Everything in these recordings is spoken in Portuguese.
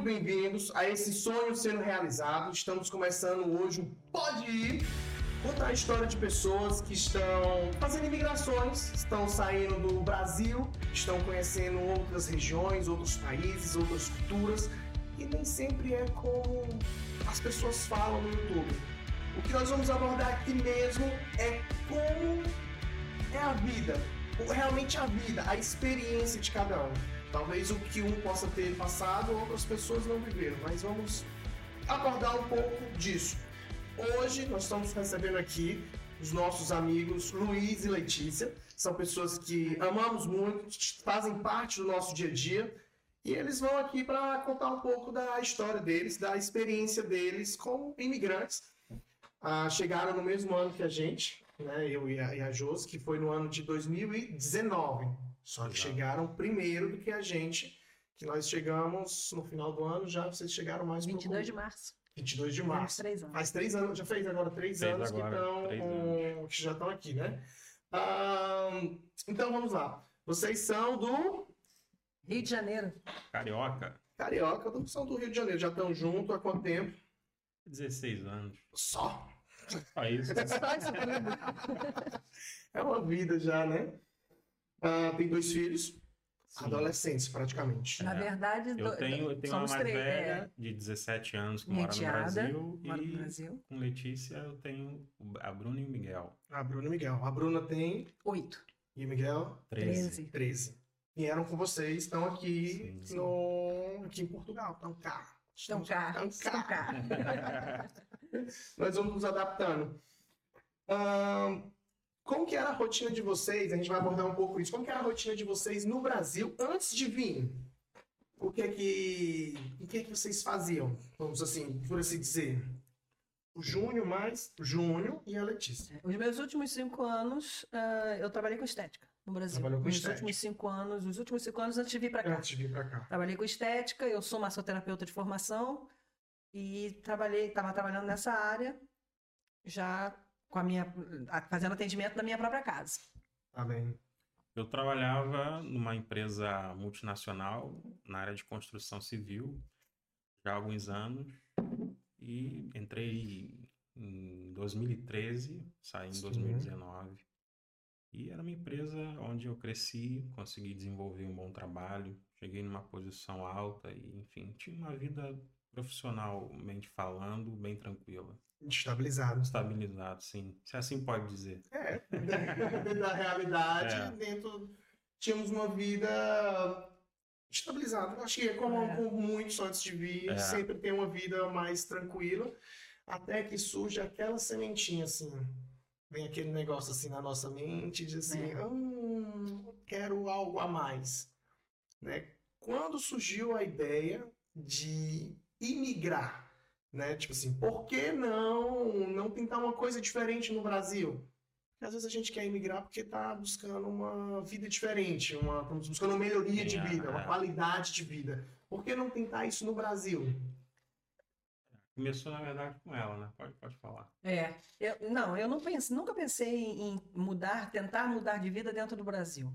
Muito bem-vindos a esse sonho sendo realizado. Estamos começando hoje o Pode Ir, contar a história de pessoas que estão fazendo imigrações, estão saindo do Brasil, estão conhecendo outras regiões, outros países, outras culturas, e nem sempre é como as pessoas falam no YouTube. O que nós vamos abordar aqui mesmo é como é a vida, realmente a vida, a experiência de cada um. Talvez o que um possa ter passado, outras pessoas não viveram, mas vamos abordar um pouco disso. Hoje nós estamos recebendo aqui os nossos amigos Luiz e Letícia. São pessoas que amamos muito, fazem parte do nosso dia a dia. E eles vão aqui para contar um pouco da história deles, da experiência deles como imigrantes. Ah, chegaram no mesmo ano que a gente, né, eu e a, e a Jos, que foi no ano de 2019. Só que Exato. chegaram primeiro do que a gente, que nós chegamos no final do ano, já vocês chegaram mais um 22 de março. 22 de março. três anos. Faz três anos, já fez agora três Fez anos que, agora, estão, três com- que já estão aqui, né? Ahn, então vamos lá. Vocês são do Rio de Janeiro. Carioca, Carioca, do- são do Rio de Janeiro. Já estão juntos há quanto tempo? 16 anos. Só. Só isso. Só isso tudo. É uma vida já, né? Ah, tem dois filhos, Sim. adolescentes praticamente. Na É. verdade, Eu do- tenho, eu tenho uma mais três. velha, É, de 17 anos, que Minha mora no Brasil. mora no e Brasil. com Letícia eu tenho a Bruna e o Miguel. A Bruna e o Miguel. A Bruna tem Oito. e o Miguel 13. 13. 13. Vieram com vocês, estão aqui, Sim. no, aqui em Portugal. Estão cá. Estão cá. Estão cá. Nós vamos nos adaptando. Como que era a rotina de vocês? A gente vai abordar um pouco isso. Como que era a rotina de vocês no Brasil antes de vir? O que é que, o que é que vocês faziam? Vamos assim, por assim dizer. O Júnior mais o Júnior e a Letícia. Os meus últimos cinco anos, ah, eu trabalhei com estética no Brasil. Trabalhou com Nos estética. últimos cinco anos, os últimos cinco anos antes de vir para cá. Antes de vir pra cá. Trabalhei com estética, eu sou massoterapeuta de formação e trabalhei, estava trabalhando nessa área já com a minha fazendo atendimento na minha própria casa. Tá bem. Eu trabalhava numa empresa multinacional na área de construção civil já há alguns anos e entrei em 2013, saí em Sim. 2019. E era uma empresa onde eu cresci, consegui desenvolver um bom trabalho, cheguei numa posição alta e, enfim, tinha uma vida profissionalmente falando bem tranquila, Estabilizado. estabilizado, sim, se assim pode dizer. É, dentro da realidade, É. dentro. Tínhamos uma vida estabilizada. Acho que é como, É. como muitos antes de vir, É. sempre tem uma vida mais tranquila, até que surge aquela sementinha assim. Vem aquele negócio assim na nossa mente, de assim, É. hum, quero algo a mais. Né? Quando surgiu a ideia de imigrar, né? Tipo assim, por que não, não tentar uma coisa diferente no Brasil? Porque às vezes a gente quer imigrar porque está buscando uma vida diferente, uma, estamos buscando uma melhoria de vida, uma é. qualidade de vida. Por que não tentar isso no Brasil? Começou, na verdade, com ela, né? Pode, pode falar. É, eu, não, eu não pense, nunca pensei em mudar, tentar mudar de vida dentro do Brasil.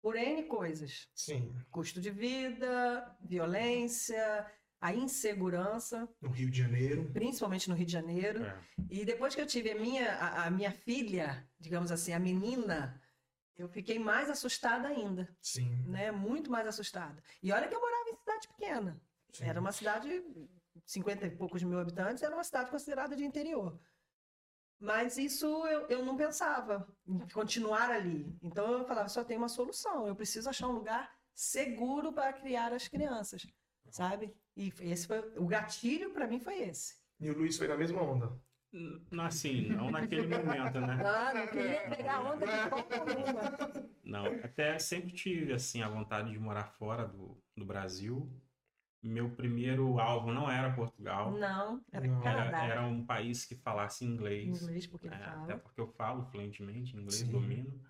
Por N coisas. Sim, Custo de vida, violência, a insegurança, no Rio de Janeiro. principalmente no Rio de Janeiro. É. E depois que eu tive a minha, a, a minha filha, digamos assim, a menina, eu fiquei mais assustada ainda, Sim. né? Muito mais assustada. E olha que eu morava em cidade pequena. sim. Era uma cidade, 50 e poucos mil habitantes, era uma cidade considerada de interior. Mas isso eu, eu não pensava em continuar ali. Então eu falava, só tem uma solução, eu preciso achar um lugar seguro para criar as crianças, sabe? E esse foi o gatilho para mim foi esse. E o Luiz foi na mesma onda. N- Assim, não naquele momento, né? Ah, não queria pegar onda de forma. Não, até sempre tive, assim, a vontade de morar fora do, do Brasil. Meu primeiro alvo não era Portugal. Não, era Não. Era, Canadá. era um país que falasse inglês. Inglês, porque É, fala. até porque eu falo fluentemente inglês, Sim. domino.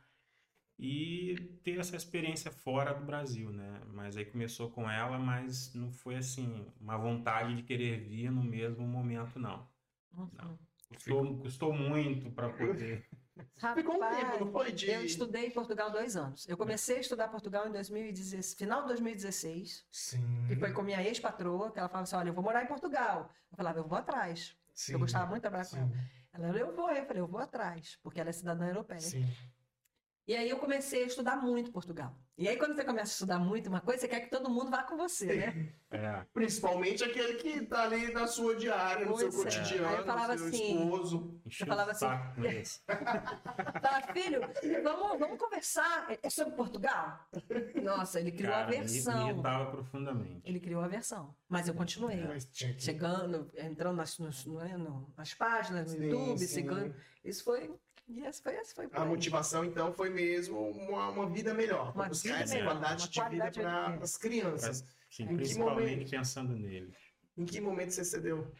E ter essa experiência fora do Brasil, né? Mas aí começou com ela, mas não foi assim, uma vontade de querer vir no mesmo momento, não. Uhum. Custou, custou muito para poder. Ficou um Rapaz, tempo, não foi? De... Eu estudei em Portugal dois anos. Eu comecei a estudar Portugal em 2016, final de 2016. Sim. E foi com minha ex-patroa, que ela falava assim: olha, eu vou morar em Portugal. Eu falava, eu vou atrás. Sim. Eu gostava muito de trabalhar com ela. Ela, eu vou, eu falei, eu vou atrás, porque ela é cidadã europeia. Sim. E aí eu comecei a estudar muito Portugal. E aí, quando você começa a estudar muito uma coisa, você quer que todo mundo vá com você, né? É, Principalmente aquele que tá ali na sua diária, no seu Pois é. cotidiano, Aí eu falava seu assim, esposo. encheu falava assim. Fala, filho, vamos, vamos conversar. É sobre Portugal? Nossa, ele criou Cara, a versão. Me irritava profundamente. Ele criou a versão. Mas eu continuei. Mas tinha que... Chegando, entrando nas, no- é, no- nas páginas, no Sim, YouTube, sim. seguindo. Isso foi. E esse foi, esse foi A aí. motivação, então, foi mesmo uma, uma vida melhor. Uma buscar vida essa melhor, qualidade uma de vida qualidade de para vida. as crianças. Sim, Em que principalmente momento? pensando neles. Em que momento você cedeu?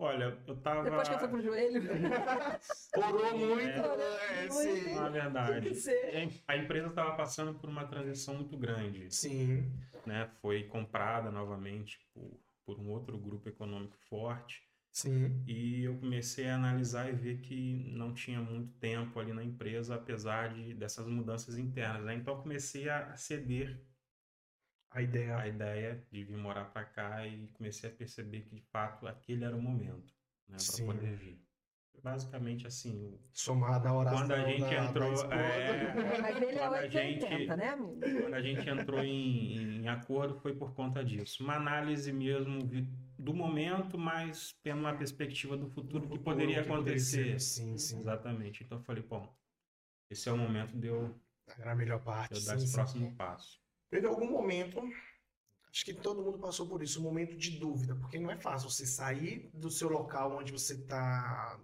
Olha, eu tava. Depois que eu fui pro joelho. Orou muito, É. é, sim. Na verdade, Tem que ser. a empresa estava passando por uma transição muito grande. Sim, Né? Foi comprada novamente por, por um outro grupo econômico forte. Sim. E eu comecei a analisar e ver que não tinha muito tempo ali na empresa, apesar de, dessas mudanças internas. Né? Então eu comecei a ceder A ideia. a ideia de vir morar para cá e comecei a perceber que de fato aquele era o momento né, para poder vir. Basicamente assim, Somada a oração Quando a gente da, entrou, da é, Mas ele é Quando a 880, gente- né, amigo? quando a gente entrou em, em acordo foi por conta disso. Uma análise mesmo vi- do momento, mas tendo uma perspectiva do futuro que poderia Que poderia acontecer. ser. Sim, sim. Exatamente. Então eu falei, bom, esse é o momento de eu, Era a melhor parte. eu sim, dar esse sim. próximo passo. Teve algum momento, acho que todo mundo passou por isso, um momento de dúvida, porque não é fácil você sair do seu local onde você está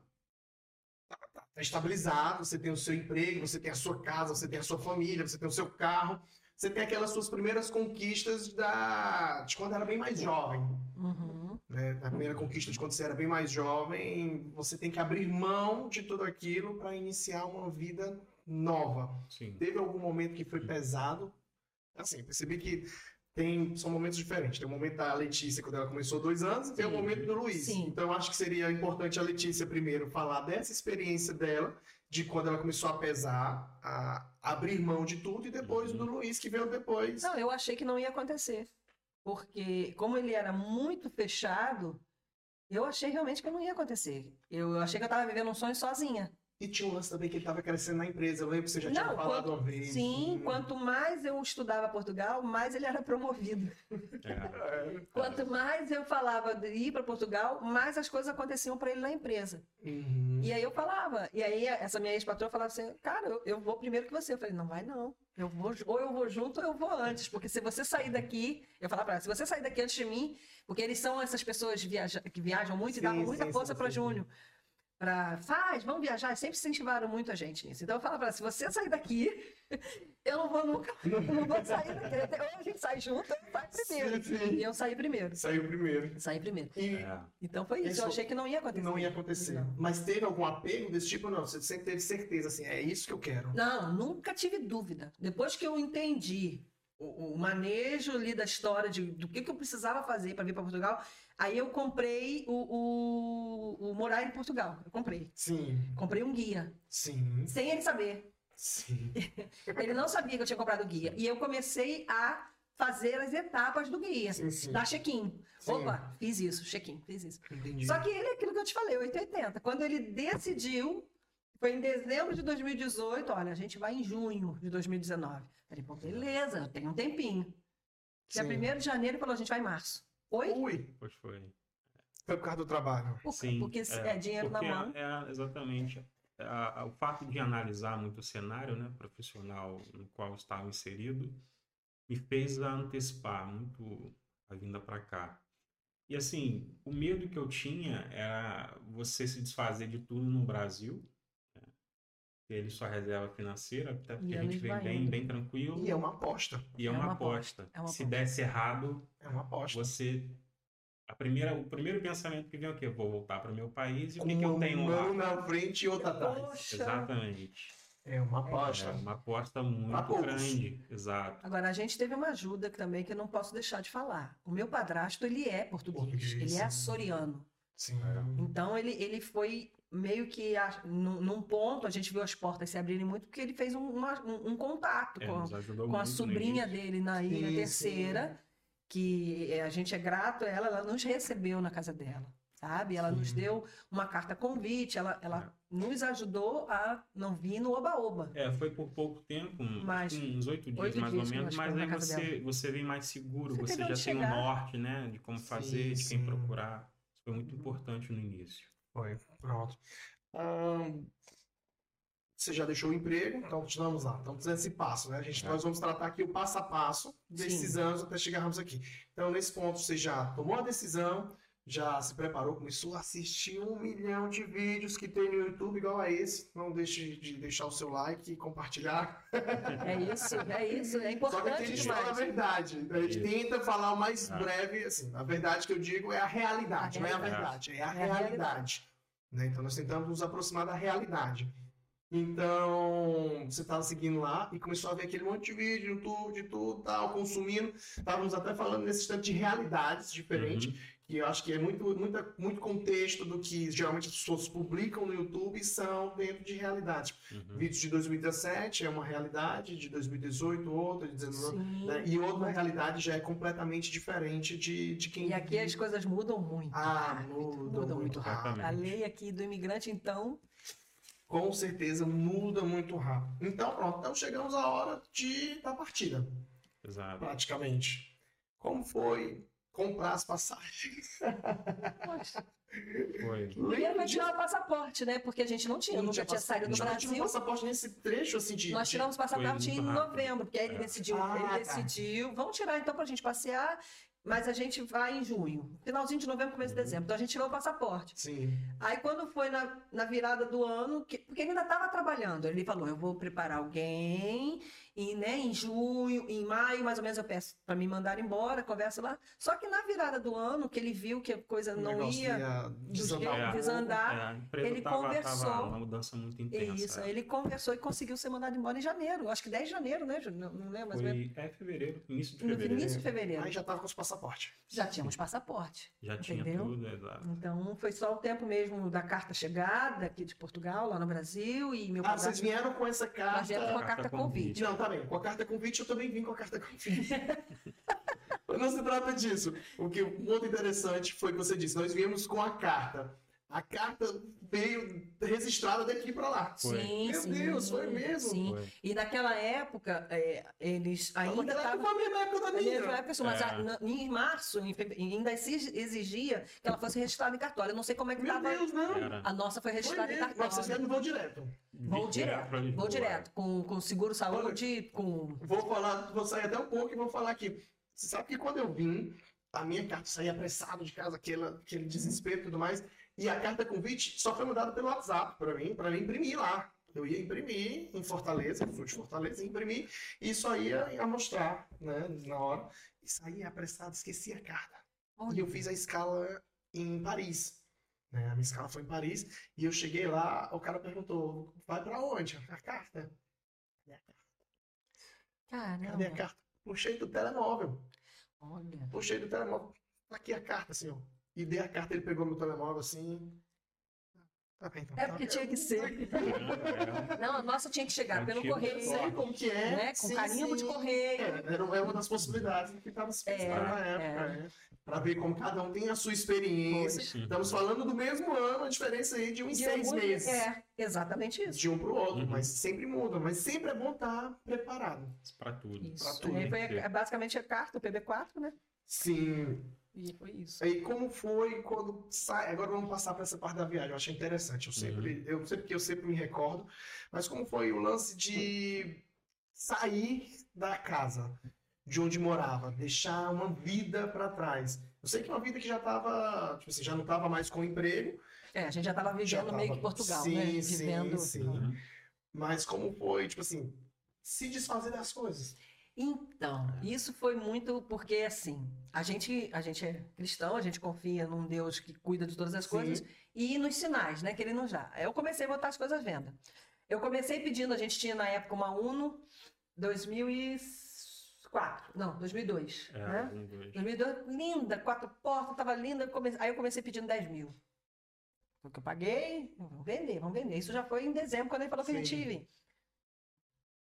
estabilizado, você tem o seu emprego, você tem a sua casa, você tem a sua família, você tem o seu carro, você tem aquelas suas primeiras conquistas da, de quando era bem mais jovem. Uhum. Né? A primeira conquista de quando você era bem mais jovem, você tem que abrir mão de tudo aquilo para iniciar uma vida nova. Sim. Teve algum momento que foi pesado? Assim, percebi que tem, são momentos diferentes. Tem o momento da Letícia, quando ela começou dois anos, e tem o momento do Luiz. Sim. Então, eu acho que seria importante a Letícia primeiro falar dessa experiência dela, de quando ela começou a pesar, a abrir mão de tudo, e depois Uhum. do Luiz, que veio depois. Não, eu achei que não ia acontecer. Porque, como ele era muito fechado, eu achei realmente que não ia acontecer. Eu achei que eu estava vivendo um sonho sozinha. E tinha um lance também que ele estava crescendo na empresa. Eu lembro que você já tinha Não, falado quanto- uma vez. Sim, Hum. quanto mais eu estudava Portugal, mais ele era promovido. É. Quanto mais eu falava de ir para Portugal, mais as coisas aconteciam para ele na empresa. Uhum. E aí eu falava, e aí essa minha ex-patroa falava assim, cara, eu, eu vou primeiro que você. Eu falei, não vai não. Eu vou, ou eu vou junto ou eu vou antes. Porque se você sair daqui, eu falava pra ela, se você sair daqui antes de mim, porque eles são essas pessoas viaja, que viajam muito Sim, e davam muita sim, força para Júnior. Pra, faz, vamos viajar. Sempre incentivaram muito a gente nisso. Então eu falava se você sair daqui, eu não vou nunca, eu não vou sair daqui. Ou a gente sai junto, ou eu saio primeiro. Sim, sim. E eu saí primeiro. Saiu primeiro. Saí primeiro. E É. Então foi isso. Isso eu achei que não ia acontecer. não ia acontecer. Não. Mas teve algum apego desse tipo? Não, você sempre teve certeza, assim, é isso que eu quero. Não, nunca tive dúvida. Depois que eu entendi o, o manejo ali da história de, do que, que eu precisava fazer para vir para Portugal, aí eu comprei o, o, o Morar em Portugal. Eu comprei. Sim, Comprei um guia, sim, sem ele saber. sim. Ele não sabia que eu tinha comprado o guia. E eu comecei a fazer as etapas do guia. Sim, sim. Dar check-in. Opa, fiz isso, check-in, fiz isso. Entendi. Só que ele é aquilo que eu te falei, 880. Quando ele decidiu, foi em dezembro de 2018, olha, a gente vai em junho de 2019. Falei, pô, beleza, tem um tempinho. Dia Sim. 1 de janeiro, falou, a gente vai em março. Oi? Ui, Pois foi. foi por causa do trabalho. Por- Sim, porque é, dinheiro porque na mão. É, exatamente. A- a- o fato de analisar muito o cenário né, profissional no qual eu estava inserido me fez antecipar muito a vinda para cá. E assim, o medo que eu tinha era você se desfazer de tudo no Brasil, ele sua reserva financeira, até porque E a gente vem bem, bem tranquilo, E é uma aposta. e é, É uma, uma aposta. aposta, é uma Se aposta. desse errado, É uma aposta. você. A primeira, o primeiro pensamento que vem é o quê? Vou voltar para o meu país e o que, que eu uma tenho lá? na frente e outra atrás. Exatamente. É uma É aposta. uma aposta muito grande. Exato. Agora, a gente teve uma ajuda também que eu não posso deixar de falar. O meu padrasto, ele é português. Português, ele é sim. açoriano. Sim. Então, ele, ele foi meio que a- num, num ponto a gente viu as portas se abrirem muito porque ele fez um, uma- um- um contato É, com, nos ajudou com a sobrinha dele na Ilha Sim, Terceira, que é, a gente é grato a ela, ela nos recebeu na casa dela, sabe? Ela nos Sim. deu uma carta convite, ela, ela nos ajudou a não vir no oba-oba. É, foi por pouco tempo, um- Mas- uns oito dias oito mais dias ou menos, mas aí na casa você, você vem mais seguro, Você você, já tem um chegar. norte, né, de como fazer, de sim. quem procurar. Isso foi muito importante no início. Foi, pronto. Você já deixou o emprego, então continuamos lá. Estamos nesse passo, né? A gente, É. Nós vamos tratar aqui o passo a passo desses Sim. anos até chegarmos aqui. Então, nesse ponto, você já tomou a decisão, já se preparou, começou a assistir um milhão de vídeos que tem no YouTube igual a esse. Não deixe de deixar o seu like e compartilhar. É isso, é isso, é Só que importante a gente fala a demais. verdade. A gente Isso. tenta falar o mais Ah. breve, assim, a verdade que eu digo é a realidade, A não é a realidade. verdade, é a É a realidade. né? Então nós tentamos nos aproximar da realidade. Então, você estava seguindo lá e começou a ver aquele monte de vídeo, YouTube, de tudo, tal, consumindo. Estávamos até falando nesse instante de realidades diferentes, Uhum. Que eu acho que é muito, muita, muito contexto do que geralmente as pessoas publicam no YouTube são dentro de realidade. Uhum. Vídeos de 2017 é uma realidade, de 2018 outra, de 19, Sim. né? E outra realidade já é completamente diferente de, de quem. E aqui as coisas mudam muito. Ah, rápido, mudam muito rápido. A lei aqui do imigrante, então, Com certeza muda muito rápido. Então, pronto, então chegamos à hora de, da partida, Exato. praticamente. Como foi comprar as passagens? poxa, Foi. primeiro vai tirar o passaporte, né? Porque a gente não tinha, Não nunca tinha saído do Brasil. passaporte nesse trecho assim de. Nós tiramos passaporte Foi em novembro, porque aí ele É. decidiu, Ah, ele tá. decidiu, vamos tirar então pra gente passear, mas a gente vai em junho, finalzinho de novembro, começo de Uhum. dezembro. Então a gente tirou o passaporte. Sim. Aí quando foi na, na virada do ano, que- porque ele ainda estava trabalhando, ele falou, eu vou preparar alguém, e, né, em junho, em maio, mais ou menos eu peço para me mandar embora, conversa lá. Só que na virada do ano, que ele viu que a coisa O não negócio ia... desandar jeito desandar, É, ele tava, conversou. tava uma mudança muito intensa. Isso, aí ele conversou e conseguiu ser mandado embora em janeiro, acho que 10 de janeiro, né, não, não lembro. Foi é fevereiro, início de No fevereiro. início de fevereiro. Aí já tava com os passaportes. Já tínhamos passaporte. Já tinha Entendeu? tudo, exato. Então, foi só o tempo mesmo da carta chegada aqui de Portugal, lá no Brasil, e meu Ah, vocês vieram com essa nós carta. viemos com a Carta carta convite. convite. Não, bem. Com a carta convite eu também vim com a carta convite. Mas não se trata disso. O que o muito interessante foi que você disse, nós viemos com a carta. A carta veio registrada daqui para lá. Foi. Sim, Meu sim. Deus, foi mesmo? Sim. Foi. E naquela época, é, eles ainda estavam. foi a mesma época da Na minha. mesma época, mas É. a- na- em março, em ainda se exigia que ela fosse registrada em cartório. Eu não sei como é que Meu estava. Deus, não. Era. A nossa foi Foi registrada em mesmo. Mas vocês cartório. no voo direto. Vou direto, vou direto, com, com seguro saúde, com. Vou falar, vou sair até um pouco e vou falar aqui. Você sabe que quando eu vim, a minha carta saía apressado de casa, aquele, aquele desespero e tudo mais. E a carta convite só foi mandada pelo WhatsApp para mim, para mim imprimir lá. Eu ia imprimir em Fortaleza, fui de Fortaleza, imprimir e só ia, ia mostrar, né, na hora. E saía apressado, esqueci a carta. E eu fiz a escala em Paris. Né? A minha escala foi em Paris. E eu cheguei lá, o cara perguntou, vai para onde? A carta. Cadê a Caramba. carta? Puxei do telemóvel. Olha. Puxei do telemóvel. Tá aqui a carta, ó. E dei a carta, ele pegou meu telemóvel assim. Tá bem, então. É porque tinha que ser. É, Não, a nossa tinha que chegar pelo correio. Sei como que é. Né? Com sim, carimbo sim. de correio. É, era é uma das possibilidades que estava se pensando É, na época. É. Pra ver como cada um tem a sua experiência. Sim. Estamos falando do mesmo ano, a diferença aí de uns De seis algum- meses. É, exatamente isso. De um pro outro, Uhum. mas sempre muda. Mas sempre é bom estar preparado. Pra tudo. Isso. Pra tudo, Aí foi né? basicamente a carta, o PB4, né? Sim. E foi isso. Aí como foi quando sai? Agora vamos passar para essa parte da viagem. Eu achei interessante. Eu sempre, eu sei porque eu sempre me recordo. Mas como foi o lance de sair da casa de onde morava, deixar uma vida para trás? Eu sei que é uma vida que já estava, tipo assim, já não estava mais com emprego. É, a gente já estava já vivendo meio tava- que Portugal, sim, né? Sim, Vivendo. sim. Uhum. Mas como foi, tipo assim, se desfazer das coisas? Então, isso foi muito porque, assim, a gente, a gente é cristão, a gente confia num Deus que cuida de todas as Sim. coisas e nos sinais, né, que ele dá. Aí Eu comecei a botar as coisas à venda. Eu comecei pedindo, a gente tinha na época uma Uno 2004, não, 2002, É, né? um, dois. 2002, linda, quatro portas, tava linda. eu come- Aí eu comecei pedindo 10 mil. Foi o que eu paguei, vamos vender, vamos vender. Isso já foi em dezembro, quando ele falou que ele Sim.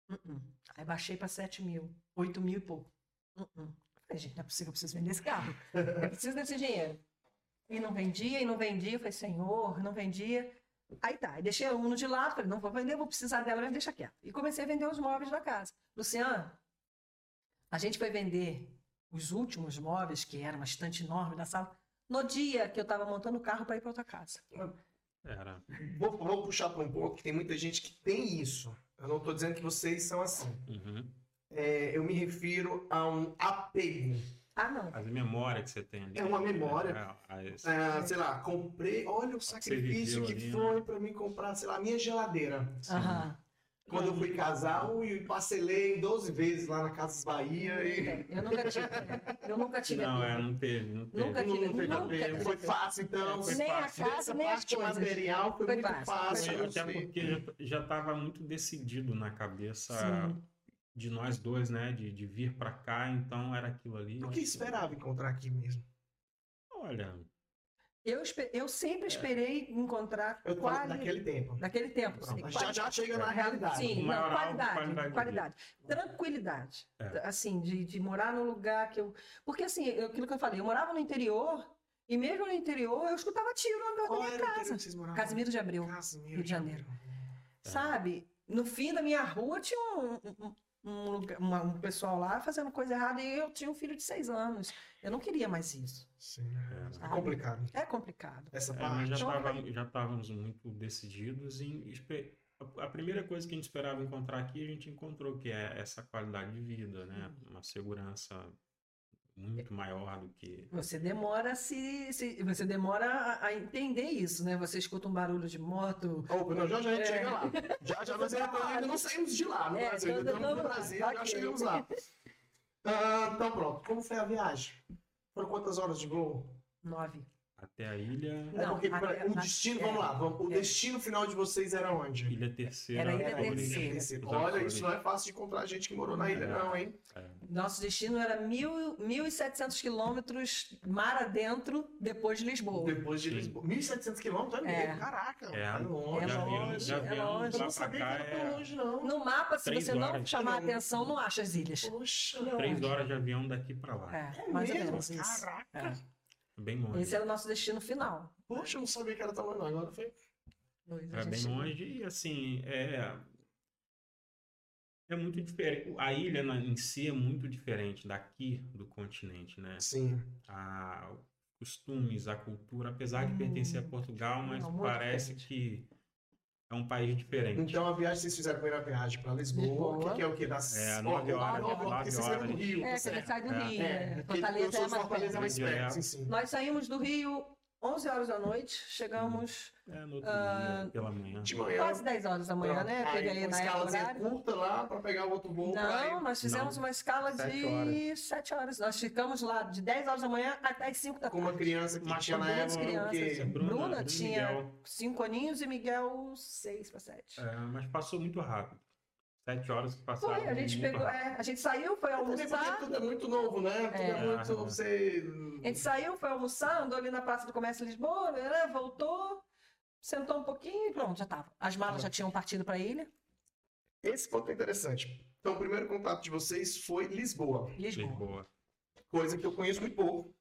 Tive. Uh-uh. Aí baixei para 7 mil, 8 mil e pouco. Uh-uh. Falei, gente, não é possível, eu preciso vender esse carro. Eu preciso desse dinheiro. E não vendia, e não vendia. Eu falei, senhor, não vendia. Aí tá, deixei a Uno de lado, falei, não vou vender, vou precisar dela, mas deixa quieto. E comecei a vender os móveis da casa. Luciano, a gente foi vender os últimos móveis, que era uma estante enorme da sala, no dia que eu estava montando o carro para ir para outra casa. Era. Vou, vou puxar para um ponto que tem muita gente que tem isso. Eu não estou dizendo que vocês são assim. Uhum. É, eu me refiro a um apego. Ah, não. As memórias que você tem ali. É uma memória. É, Ah, sei lá, comprei. Olha o sacrifício que ali, né? foi para mim comprar, sei lá, a minha geladeira. Aham. Quando eu fui casar, ui, parcelei 12 vezes lá na Casas Bahia e. Eu nunca tive. Eu nunca tive. Não, é, não teve, não teve. Nunca tive. não teve nunca tive Foi fácil, então. Foi Nem a fácil. casa, Essa nem as parte coisas. material foi, Foi muito fácil, fácil. foi Até porque já estava muito decidido na cabeça Sim. de nós dois, né? De, de vir pra cá, então era aquilo ali. O que esperava encontrar aqui mesmo? Olha, Eu, eu sempre esperei encontrar Eu falo quali- daquele tempo. Daquele tempo. Pronto, sim, já, já chega na realidade. Sim, não, qualidade, qualidade qualidade, de Tranquilidade. É. Assim, de, de morar num lugar que eu. Porque, assim, eu- aquilo que eu falei, eu morava no interior, e mesmo no interior, eu escutava tiro na minha casa. Casimiro de Abreu. Casimiro Rio de Janeiro. Sabe? No fim da minha rua tinha um, um- um lugar- uma- um pessoal lá fazendo coisa errada e eu tinha um filho de seis anos. Eu não queria mais isso. Sim, é, É. complicado. É complicado. Essa é, nós parte. já, Então, tava, já estávamos muito decididos em. A primeira coisa que a gente esperava encontrar aqui, a gente encontrou, que é essa qualidade de vida, né? Uhum. Uma segurança muito maior do que. Você demora a se, se- você demora a, a entender isso, né? Você escuta um barulho de moto. Opa, não, já já a gente É. chega lá. Já já nós ainda, ainda não saímos de lá no É, Brasil. ainda Ainda estamos no lá. Brasil, já Ok. chegamos lá. Ah, então pronto. Como foi a viagem? Foram quantas horas de voo? Nove. Até a ilha. É Não, porque a- pra- o a- destino, é, vamos lá, vamos- o é. destino final de vocês era onde? Ilha Terceira. Era Ilha Açores. Terceira. Olha, isso não é fácil de encontrar gente que morou na ilha, É. não, hein? Nosso destino era mil, 1.700 quilômetros mar adentro depois de Lisboa. Depois de Sim. Lisboa. 1.700 quilômetros? É É. mesmo? Caraca, É, tá longe. é longe, avião, de é avião longe. Eu não sabia cá que era tão é longe, não. No mapa, se Três você não horas. chamar a Não. atenção, não acha as ilhas. Poxa, três Não. horas de avião daqui pra lá. É, é mais ou mesmo? menos isso. Caraca. Bem longe. Esse era o nosso destino final. Poxa, eu não sabia que era tão longe, não. Agora foi. Dois, É bem longe e assim, é. É muito diferente. A ilha na- em si é muito diferente daqui do continente, né? Sim. A, os costumes, a cultura, apesar de Hum. pertencer a Portugal, mas parece diferente. que é um país diferente. Então a viagem, vocês fizeram a primeira viagem para Lisboa, Lisboa. que, que é o quê? Das É, nove horas, nove nove porque vocês saíram do horas. Rio. É, tá você sai do É. Rio. É, né? Fortaleza é mais Fortaleza é mais perto. sim. Nós saímos do Rio 11 horas da noite, chegamos É, no outro Ah, dia, pela manhã. De manhã. quase 10 horas da manhã, pronto. né? Aí, Teve aí uma na escalazinha horário. curta lá para pegar o outro voo. Não, nós fizemos Não. uma escala Sete de 7 horas. Nós ficamos lá de 10 horas da manhã até as 5 da Com uma tarde. criança que tinha na duas época crianças, assim. Bruna Bruna e tinha- Miguel. 5 aninhos e Miguel 6 para 7. É, mas passou muito rápido. Sete horas que passaram. Foi, a gente pegou, é, a gente saiu, foi almoçar. tudo é muito novo, né? Tudo é, É. muito. Você. A gente saiu, foi almoçar, andou ali na Praça do Comércio de Lisboa, né, voltou, sentou um pouquinho e pronto, já tava. As malas já tinham partido para a ilha, Esse ponto é interessante. Então, o primeiro contato de vocês foi Lisboa, Lisboa. Lisboa. coisa que eu conheço muito pouco.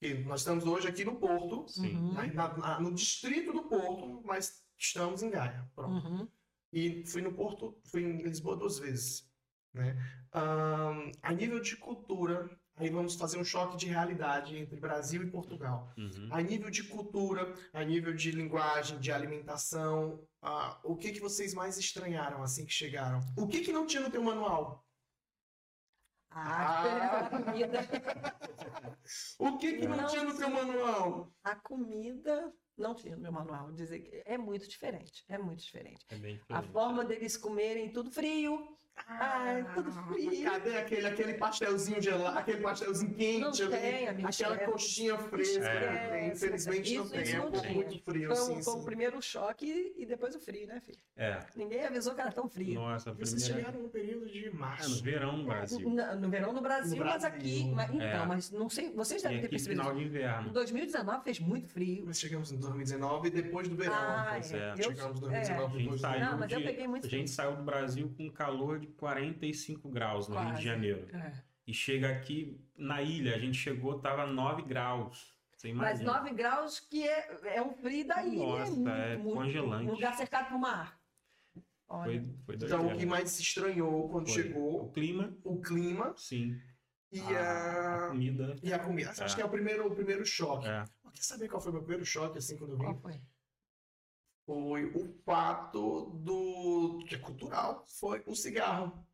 E nós estamos hoje aqui no Porto, Sim. Na- na- na- no distrito do Porto, mas estamos em Gaia. Pronto. Uhum. E fui no Porto, fui em Lisboa duas vezes. Né? Ahn, a nível de cultura, aí vamos fazer um choque de realidade entre Brasil e Portugal. Uhum. A nível de cultura, a nível de linguagem, de alimentação, ah, o que, que vocês mais estranharam assim que chegaram? O que, que não tinha no teu manual? Ah, Ah. a comida. O que, que não, Não tinha no teu manual? A comida não tinha no meu manual. Dizer que é muito diferente. É muito diferente. É bem A diferente. forma deles comerem tudo frio, Ai, tudo frio. Cadê aquele, aquele pastelzinho gelado, aquele pastelzinho quente Não tem, aquela é. coxinha fresca. É. Infelizmente não Isso- tem. isso é não tem. muito frio, Foi, sim, foi o sim. primeiro choque e depois o frio, né, filho? É. Ninguém avisou que era tão frio. Nossa, a Vocês primeira. chegaram no período de É, no março. verão no Brasil. No, no verão no Brasil, No mas Brasil. aqui. mas- então, É. mas não sei, vocês E devem ter aqui percebido. final de Em inverno. 2019 fez muito frio. Nós chegamos em 2019 depois do verão. Ah, é. Chegamos em é. 2019 A gente depois do verão. Não, mas eu peguei muito A gente saiu do Brasil com calor de 45 graus no Rio Quase. de Janeiro. É. E chega aqui na ilha, a gente chegou, tava 9 graus. Você Mas imagina. 9 graus que é, é um frio da ilha. Nossa, muito, é muito, congelante. Um lugar cercado por mar. Olha, Foi, foi Então, o que mais se estranhou quando Foi. chegou, O clima, o clima sim. e a, a a, comida. e a comida. Acho É. que é o primeiro, o primeiro choque. É. Quer saber qual foi o meu primeiro choque, assim, quando eu qual vim? foi? Foi o fato do... que é cultural, foi o cigarro.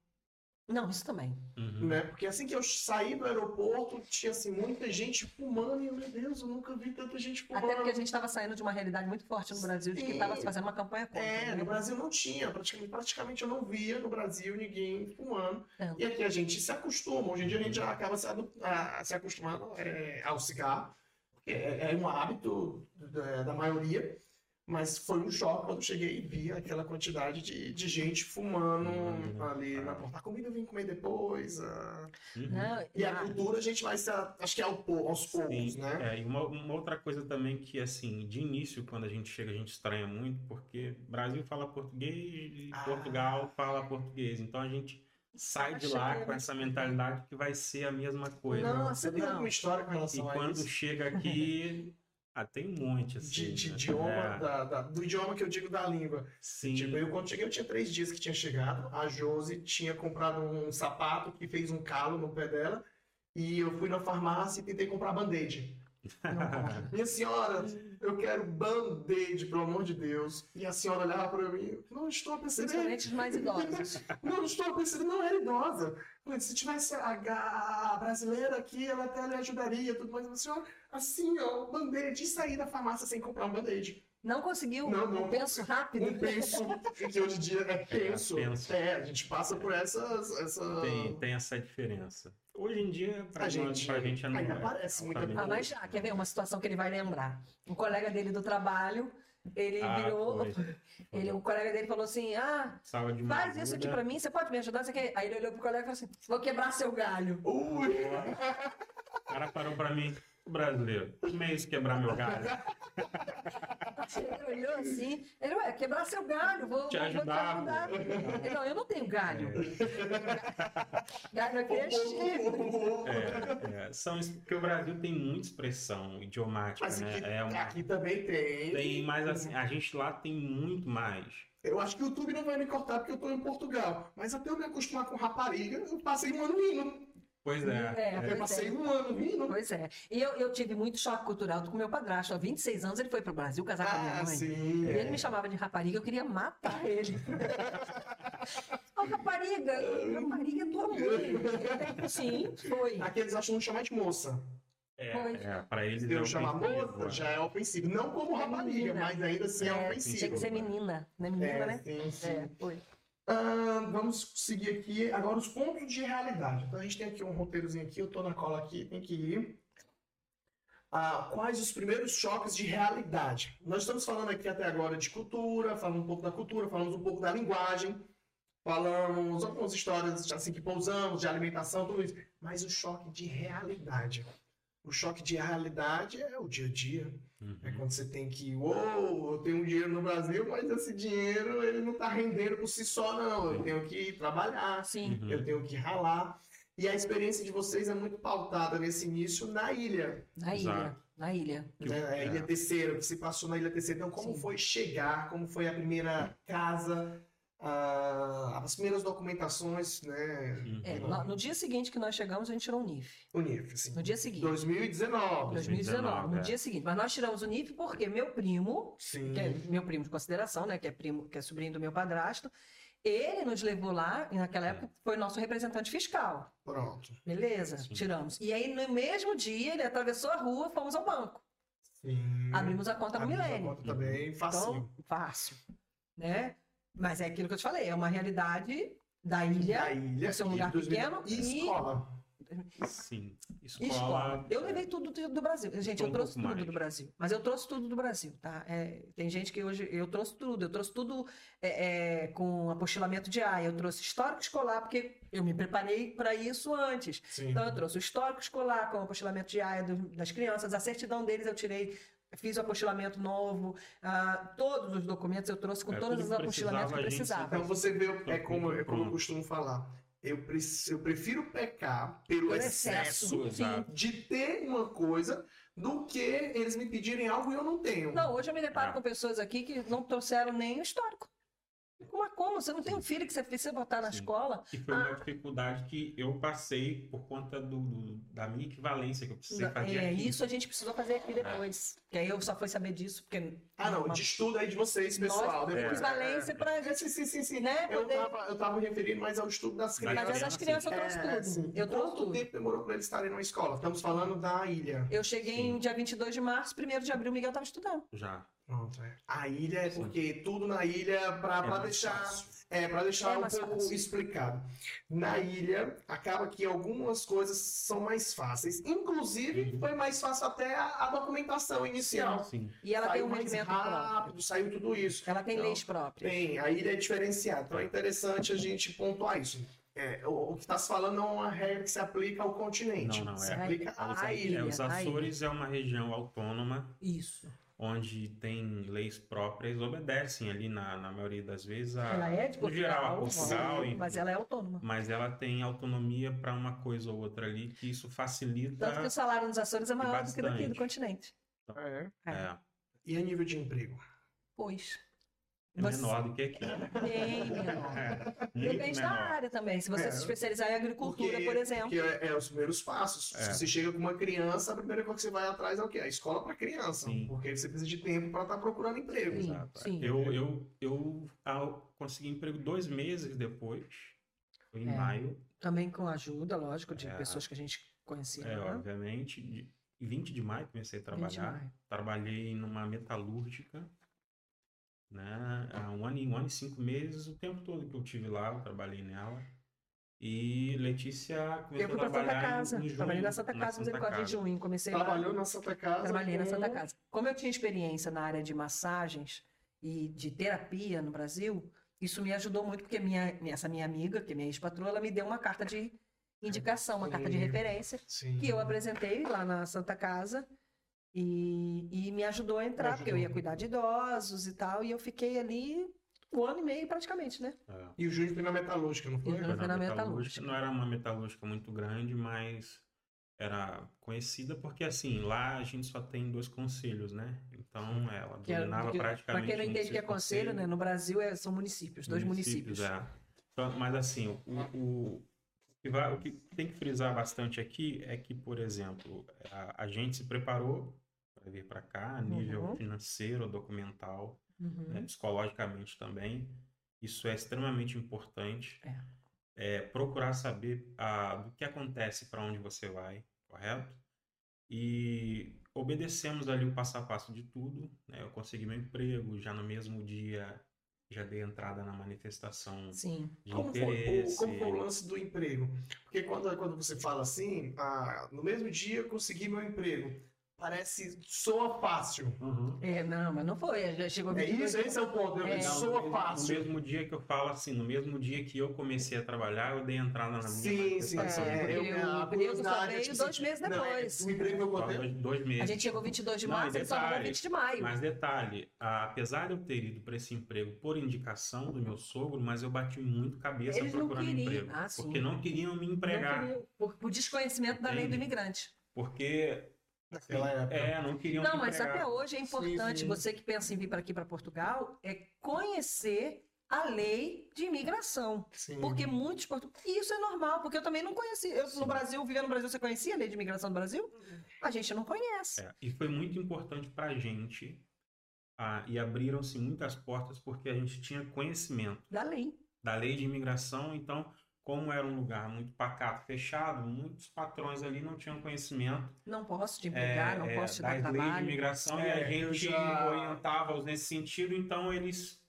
Não, isso também. Uhum. né? Porque assim que eu saí do aeroporto, tinha assim, muita gente fumando, e eu, meu Deus, eu nunca vi tanta gente fumando. Até porque a gente estava saindo de uma realidade muito forte no Brasil, de que Sim. estava se fazendo uma campanha contra. É, né? no Brasil não tinha, praticamente, praticamente eu não via no Brasil ninguém fumando. Tanto. E aqui a gente se acostuma, hoje em dia a gente já acaba se, adu- a- se acostumando é, ao cigarro, porque é, é um hábito da, da maioria, mas foi um choque quando cheguei e vi aquela quantidade de, de gente fumando Hum, ali ah. na porta. A comida eu vim comer depois, a- Uhum. Não, e a ah, cultura a gente vai se, a- acho que é ao aos poucos, Sim, né? é, e uma, uma outra coisa também que, assim, de início, quando a gente chega, a gente estranha muito, porque Brasil fala português e Ah. Portugal fala português. Então a gente sai de lá com essa mentalidade que vai ser a mesma coisa. Nossa, Você tem não. alguma história com E relação a quando isso? chega aqui, ah, tem um monte, assim. De, de né? idioma, É, da- da- do idioma que eu digo da língua. sim. Tipo, eu quando cheguei, eu tinha três dias que tinha chegado. A Josi tinha comprado um sapato que fez um calo no pé dela. E eu fui na farmácia e tentei comprar band-aid. Minha senhora, eu quero band-aid, pelo amor de Deus. E a senhora olhava para mim, não estou a perceber. Principalmente os mais idosos. Não, não estou a perceber, não era idosa. Se tivesse a, a brasileira aqui, ela até lhe ajudaria, tudo mais. Mas a senhora, assim, ó, band-aid, e sair da farmácia sem comprar um band-aid. Não conseguiu Não, não. um penso rápido. Um penso, que hoje em dia é penso. penso. É, a gente passa por essas. Essa... Tem, tem essa diferença. Hoje em dia, pra, A gente pra gente é ainda não é. parece muita Também. Ah, mas já, quer ver uma situação que ele vai lembrar? Um colega dele do trabalho, ele Ah, virou. foi. Ele, o colega dele falou assim: Ah, faz isso aqui pra mim, você pode me ajudar? Você quer? Aí ele olhou pro colega e falou assim: Vou quebrar seu galho. Ui! O cara parou pra mim, "O brasileiro, como é isso quebrar meu galho? Ele olhou assim, ele, ué, quebrar seu galho, vou, Te vou, ajudar, vou te ajudar. Ele, não, eu não tenho galho. Galho aqui é chifre. É, é, são porque o Brasil tem muita expressão idiomática, Mas né? aqui, É uma- aqui também tem. tem, mas assim, a gente lá tem muito mais. Eu acho que o YouTube não vai me cortar porque eu tô em Portugal. Mas até eu me acostumar com rapariga, eu passei um ano rindo. Pois é. É, Eu pois passei é. um ano rindo. Pois é. E eu, eu tive muito choque cultural com meu padrasto. Há 26 anos ele foi pro Brasil casar com a minha Ah, mãe. sim. E ele me chamava de rapariga, eu queria matar ele. Ô, rapariga, rapariga é tua mãe. Sim, foi. Aqui eles acham não chamar de moça. É, Foi. é, pra eles Se é eu chamar moça, já é ofensivo. Não como rapariga, Menina. mas ainda assim é, É, ofensivo. tinha que ser menina. Não é menina, É, né? sim, sim. É, foi. Ah, vamos seguir aqui agora os pontos de realidade. Então a gente tem aqui um roteirozinho aqui, eu tô na cola aqui, tem que ir. Ah, quais os primeiros choques de realidade? Nós estamos falando aqui até agora de cultura, falando um pouco da cultura, falamos um pouco da linguagem, falamos algumas histórias assim que pousamos, de alimentação, tudo isso. Mas o choque de realidade. O choque de realidade é o dia a dia. Uhum. É quando você tem que, uou, eu tenho um dinheiro no Brasil, mas esse dinheiro ele não está rendendo por si só, não. Eu tenho que trabalhar, Sim. Uhum. eu tenho que ralar. E a experiência de vocês é muito pautada nesse início na ilha, Na ilha. Exato. Na ilha. Né? a é. Ilha Terceira, o que se passou na Ilha Terceira. Então, como Sim. foi chegar, como foi a primeira casa, ah, as primeiras documentações, né? Uhum. É, no, no dia seguinte que nós chegamos, a gente tirou o NIF. O NIF, assim. No dia seguinte. 2019. 2019, no é. dia seguinte. Mas nós tiramos o NIF porque meu primo, Sim. que é meu primo de consideração, né, que é primo, que é sobrinho do meu padrasto, ele nos levou lá, e naquela época foi nosso representante fiscal. Pronto. Beleza, Sim. tiramos. E aí no mesmo dia ele atravessou a rua, fomos ao banco. Sim. Abrimos a conta no Abrimos a Milênio. conta também, facinho. Então, fácil, né? Mas é aquilo que eu te falei, é uma realidade da ilha, da ilha, por ser um lugar 2000, pequeno, e e- escola. Sim. Escola. escola. Eu levei tudo do, Brasil. Gente, eu trouxe tudo mais. do Brasil. Mas eu trouxe tudo do Brasil, tá? É, tem gente que hoje. Eu trouxe tudo. Eu trouxe tudo é, é, com apostilamento de AIA. Eu trouxe histórico escolar, porque eu me preparei para isso antes. Sim. Então, eu trouxe o histórico escolar com o apostilamento de AIA do- das crianças, a certidão deles eu tirei, fiz o apostilamento novo, ah, todos os documentos eu trouxe com É, todos os apostilamentos que precisava. Então você vê, é Tudo como, é como eu costumo falar. Eu, pre- eu prefiro pecar pelo Pelo excesso, excesso, de ter uma coisa do que eles me pedirem algo e eu não tenho. Não, hoje eu me deparo É. com pessoas aqui que não trouxeram nem o histórico. Como, como? Você não tem um filho que você precisa botar na Sim. escola? E foi Ah. uma dificuldade que eu passei por conta do, do- da minha equivalência que eu precisei fazer É, aqui. isso a gente precisou fazer aqui depois. Que aí eu só fui saber disso, porque. Ah, não, uma- de estudo aí de vocês, pessoal. Nós, depois. equivalência pra É, sim, sim, sim, sim. Né, Eu, poder- tava, eu tava me referindo mais ao estudo das crianças. Mas é das crianças eu trouxe É, tudo. Eu trouxe Quanto tudo. tempo demorou para eles estarem numa escola? Estamos falando da ilha. Eu cheguei Sim. em dia 22 de março, 1 de abril, o Miguel estava estudando. Já. Pronto, é. A ilha é porque tudo na ilha, para É mais deixar, fácil. É, pra deixar É um pouco fácil. explicado. Na ilha, acaba que algumas coisas são mais fáceis. Inclusive, Uhum. foi mais fácil até a, a documentação inicial. Sim. E ela saiu tem um mais rendimento rápido, próprio. saiu tudo isso. Ela tem Então, leis próprias. Tem, a ilha é diferenciada. Então é interessante a gente pontuar isso. É, o, o que está se falando não é uma regra que se aplica ao continente. Não, não, se é. aplica A à ilha. É, ilha. os Açores é uma região autônoma Isso. Onde tem leis próprias, obedecem ali na, na maioria das vezes a, Ela é de no geral, a Portugal, Portugal, sim, enfim. mas ela é autônoma. mas ela tem autonomia para uma coisa ou outra ali que isso facilita. Tanto que o salário nos Açores é maior do que daqui do continente. É. É. É, E a nível de emprego? Pois. É Você- menor do que aqui. Bem menor. É, Depende da menor. área também. Se você É. se especializar em agricultura, Porque- por exemplo. Porque é, é os primeiros passos. É. Se você chega com uma criança, a primeira coisa que você vai atrás é o quê? A escola para criança. Sim. Porque você precisa de tempo para estar procurando emprego. Sim. Exato. é. sim. Eu, eu, eu ao- consegui emprego dois meses depois, foi em É. maio, Também com ajuda, lógico, de É. pessoas que a gente conhecia. é, né? obviamente. de- em 20 de maio comecei a 20 de trabalhar. Trabalhei numa metalúrgica, ano, um ano e cinco meses, o tempo todo que eu tive lá, eu trabalhei nela. E Letícia Eu começou a Santa trabalhar em- Casa. em junho, Trabalhei na Santa Casa Santa Misericórdia Casa. junho. Comecei lá. Trabalhou na Santa Casa? Trabalhei na com- Santa Casa. Como eu tinha experiência na área de massagens e de terapia no Brasil, isso me ajudou muito, porque minha, essa minha amiga, que é minha ex-patroa, ela me deu uma carta de indicação, uma carta de Sim. referência, Sim. que eu apresentei lá na Santa Casa e, e me ajudou a entrar, porque eu Ajudou. ia cuidar de idosos e tal, e eu fiquei ali um ano e meio praticamente, né? É. E o Júnior foi na metalúrgica, não foi? Foi Foi na na metalúrgica. metalúrgica. Não era uma metalúrgica muito grande, mas era conhecida porque, assim, lá a gente só tem dois conselhos, né? Então, ela Que dominava que- praticamente... Pra quem não entende o que é desses conselho, né? No Brasil é- são municípios, dois municípios. é. Então, mas, assim, o, o, o que vai- o que tem que frisar bastante aqui é que, por exemplo, a, a gente se preparou para vir para cá, a nível Uhum. financeiro, documental, Uhum. né, psicologicamente também. Isso é extremamente importante. É. É, procurar saber ah, do que acontece para onde você vai, correto? E obedecemos ali o passo a passo de tudo. né? Eu consegui meu emprego, já no mesmo dia já dei entrada na manifestação Sim. de Como foi, o, interesse. como foi o lance do emprego? Porque quando, quando você fala assim, ah, no mesmo dia eu consegui meu emprego, parece, soa fácil. Uhum. É, não, mas não foi. Já chegou É 22 isso, esse é o ponto. É. Não, Soa no mesmo- fácil. No mesmo dia que eu falo assim, no mesmo dia que eu comecei a trabalhar, eu dei entrada na minha Sim, sim, É, emprego. eu- a só curiosidade é veio tipo dois assim, meses não, é, depois. O emprego quanto tempo? dois, dois meses. A gente chegou 22 de Não, março, e ele só arrumou detalhe, 20 de maio. Mas detalhe, a- apesar de eu ter ido para esse emprego por indicação do meu sogro, mas eu bati muito cabeça Eles não procurando queriam. emprego. Ah, porque não queriam me Não empregar. queria- por, por desconhecimento da lei do imigrante. Porque, Naquela época. é, não queriam Não, mas até hoje é importante, sim. você que pensa em vir para aqui, para Portugal, é conhecer a lei de imigração. Sim. Porque muitos portugueses. E isso é normal, porque eu também não conhecia. Eu, Sim. no Brasil, vivendo no Brasil, você conhecia a lei de imigração do Brasil? A gente não conhece. É, e foi muito importante para a gente, ah, e abriram-se muitas portas porque a gente tinha conhecimento Da lei. da lei de imigração, então, como era um lugar muito pacato, fechado, muitos patrões ali não tinham conhecimento Não posso te empregar, é, não é, posso te dar leis de trabalho. imigração e É, a eu gente já- orientava-os nesse sentido, então eles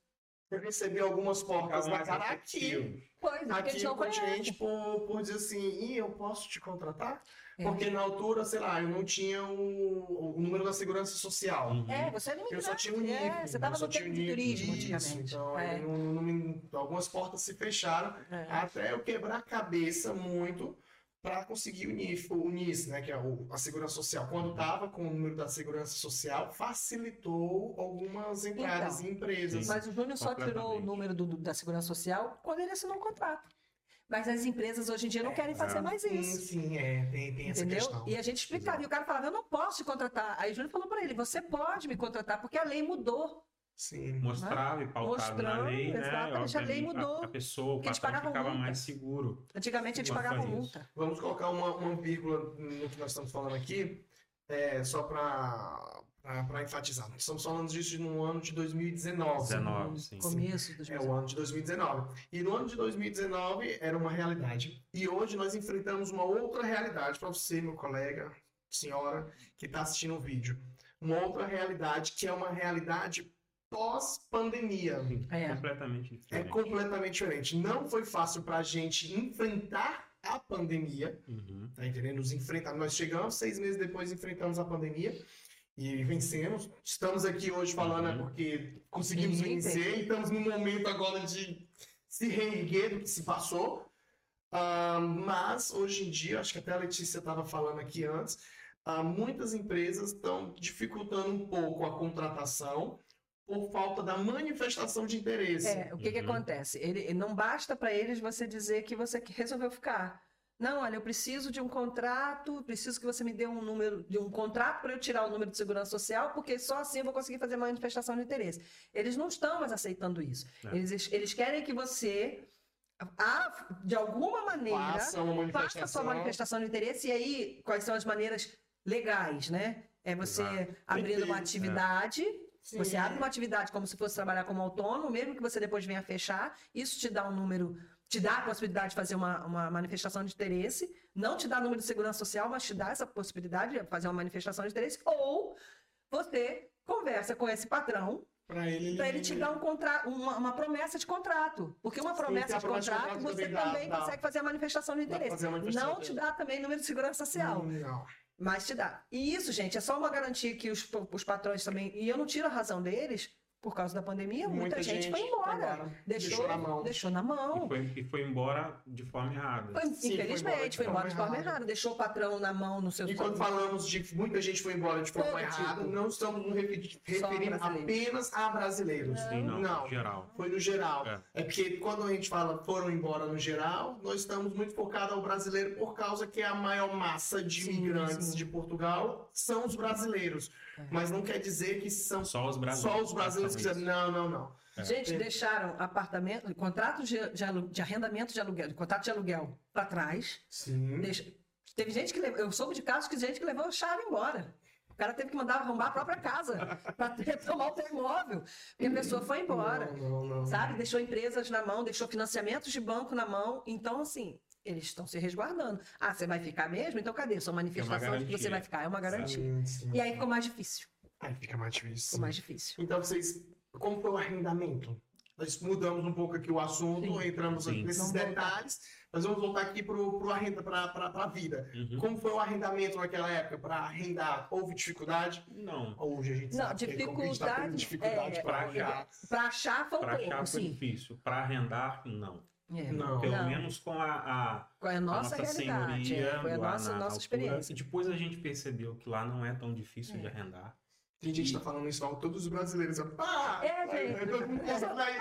Eu recebi algumas portas na mais cara aqui. Pois, Aqui não no continente por, por dizer assim, Ih, eu posso te contratar? É. Porque na altura, sei lá, eu não tinha o, o número da segurança social. Uhum. É, você era Eu só tinha o NIF. É, você estava eu só no tinha tempo de turismo Isso, antigamente. Então, É. não- não algumas portas se fecharam É. até eu quebrar a cabeça muito para conseguir o NIF, o NIS, né, que é o- a segurança social. Quando estava com o número da segurança social, facilitou algumas entradas Então, em empresas. Mas o Júnior só tirou o número do- do- da Segurança Social quando ele assinou o contrato. Mas as empresas hoje em dia não querem fazer mais Sim, isso. sim, é, tem, tem essa Entendeu? questão. E a gente explicava, e o cara falava, eu não posso te contratar. Aí o Júnior falou para ele, você pode me contratar, porque a lei mudou. Sim. Mostrava e pautado na lei, né? exatamente, a lei mudou. A, pessoa, o patrão ficava multa. mais seguro. Antigamente eles Quando pagavam multa. Vamos colocar uma, uma vírgula no que nós estamos falando aqui, é, só para enfatizar. Nós estamos falando disso no ano de 2019. 19, sim. Começo dos É o ano de 2019. E no ano de 2019 era uma realidade. E hoje nós enfrentamos uma outra realidade para você, meu colega, senhora, que está assistindo o vídeo. Uma outra realidade que é uma realidade pós-pandemia. É. Completamente É diferente. completamente diferente. Não foi fácil para a gente enfrentar a pandemia. Uhum. Tá entendendo? Nos enfrentar. Nós chegamos, seis meses depois enfrentamos a pandemia e vencemos. Estamos aqui hoje falando é Uhum. porque conseguimos Ninguém vencer e estamos num momento agora de se reerguer do que se passou. Ah, mas hoje em dia, acho que até a Letícia estava falando aqui antes, ah, muitas empresas estão dificultando um pouco a contratação por falta da manifestação de interesse. É, o que, que Uhum. acontece? Ele, não basta para eles você dizer que você que resolveu ficar. Não, olha, eu preciso de um contrato, preciso que você me dê um número de um contrato para eu tirar o número de segurança social, porque só assim eu vou conseguir fazer manifestação de interesse. Eles não estão mais aceitando isso. É. Eles, eles querem que você, ah, de alguma maneira, Faça uma faça a manifestação. sua manifestação de interesse e aí quais são as maneiras legais, né? É você Exato. abrindo uma é. atividade, Sim. você abre uma atividade como se fosse trabalhar como autônomo, mesmo que você depois venha fechar, isso te dá um número, te dá a possibilidade de fazer uma, uma manifestação de interesse, não te dá número de segurança social, mas te dá essa possibilidade de fazer uma manifestação de interesse, ou você conversa com esse patrão Para ele, para ele te dar um contra... uma, uma promessa de contrato. Porque uma promessa de promessa de contrato, contrato você também dá- também dá. consegue fazer a manifestação de pra interesse. manifestação Não de te dá também número de segurança social. Não. Mas te dá. E isso, gente, é só uma garantia que os, os patrões também. E eu não tiro a razão deles, por causa da pandemia, muita, gente, foi embora. Deixou, Deixou na mão. Deixou na E mão. foi, e foi embora de forma errada. Foi- Sim, foi infelizmente, embora foi embora de forma forma errada. errada. Deixou o patrão na mão no seu E quando falamos de muita gente foi embora de forma errada, tipo. não estamos nos referindo apenas a brasileiros. Sim, não, Não. geral. Foi no geral. É. É. porque quando a gente fala foram embora no geral, nós estamos muito focados ao brasileiro por causa que a maior massa de imigrantes de Portugal são os brasileiros. É. Mas não quer dizer que são Só os brasileiros. só os brasileiros que basicamente. não, não, não. Gente, É. deixaram apartamento, contrato de, de, alu- de arrendamento de aluguel, de contrato de aluguel para trás. Sim. Deixa- Teve gente que levou, eu soube de casos que gente que levou a chave embora. O cara teve que mandar arrombar a própria casa para retomar o teu imóvel. Porque a pessoa foi embora. Não, não, não. Sabe? Deixou empresas na mão, deixou financiamentos de banco na mão. Então, assim, eles estão se resguardando. Ah, você vai ficar mesmo? Então cadê? Sua manifestação de que garantia. você vai ficar. É uma garantia. Sim, sim. E aí ficou mais difícil. Aí fica mais difícil. Ficou mais difícil. Então, vocês, como foi o arrendamento? Nós mudamos um pouco aqui o assunto, Sim. entramos Sim. nesses Vamos voltar. detalhes, mas vamos voltar aqui para o arrenda, para a vida. Uhum. Como foi o arrendamento naquela época para arrendar? Houve dificuldade? Não. Hoje a gente Não, sabe que a gente tá tendo dificuldade, dificuldade é, para arrendar. Para achar foi um Para achar foi sim. difícil. Para arrendar, não. É. Não. Pelo Não. menos com a, a, é a a nossa, nossa realidade? senhoria é, foi a lá nossa, na nossa altura. experiência. E depois a gente percebeu que lá não é tão difícil de É. arrendar. Tem gente que tá falando isso, ó, todos os brasileiros. ó, Ah, É, gente. Todo mundo com vai.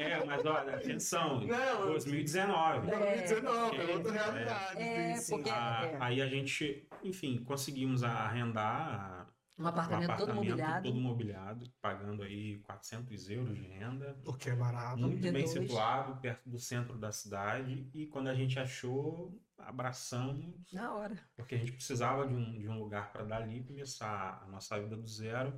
É, mas olha, atenção. Não, 2019. 2019, é É, outra é. realidade. É, sim, sim. porque- Ah, É. Aí a gente, enfim, conseguimos arrendar Um um apartamento todo mobiliado. todo mobiliado, pagando aí 400 euros de renda. O que é barato. Muito bem D2. situado, perto do centro da cidade. E quando a gente achou, abraçamos, Na hora. porque a gente precisava de um, de um lugar para dali começar a nossa vida do zero.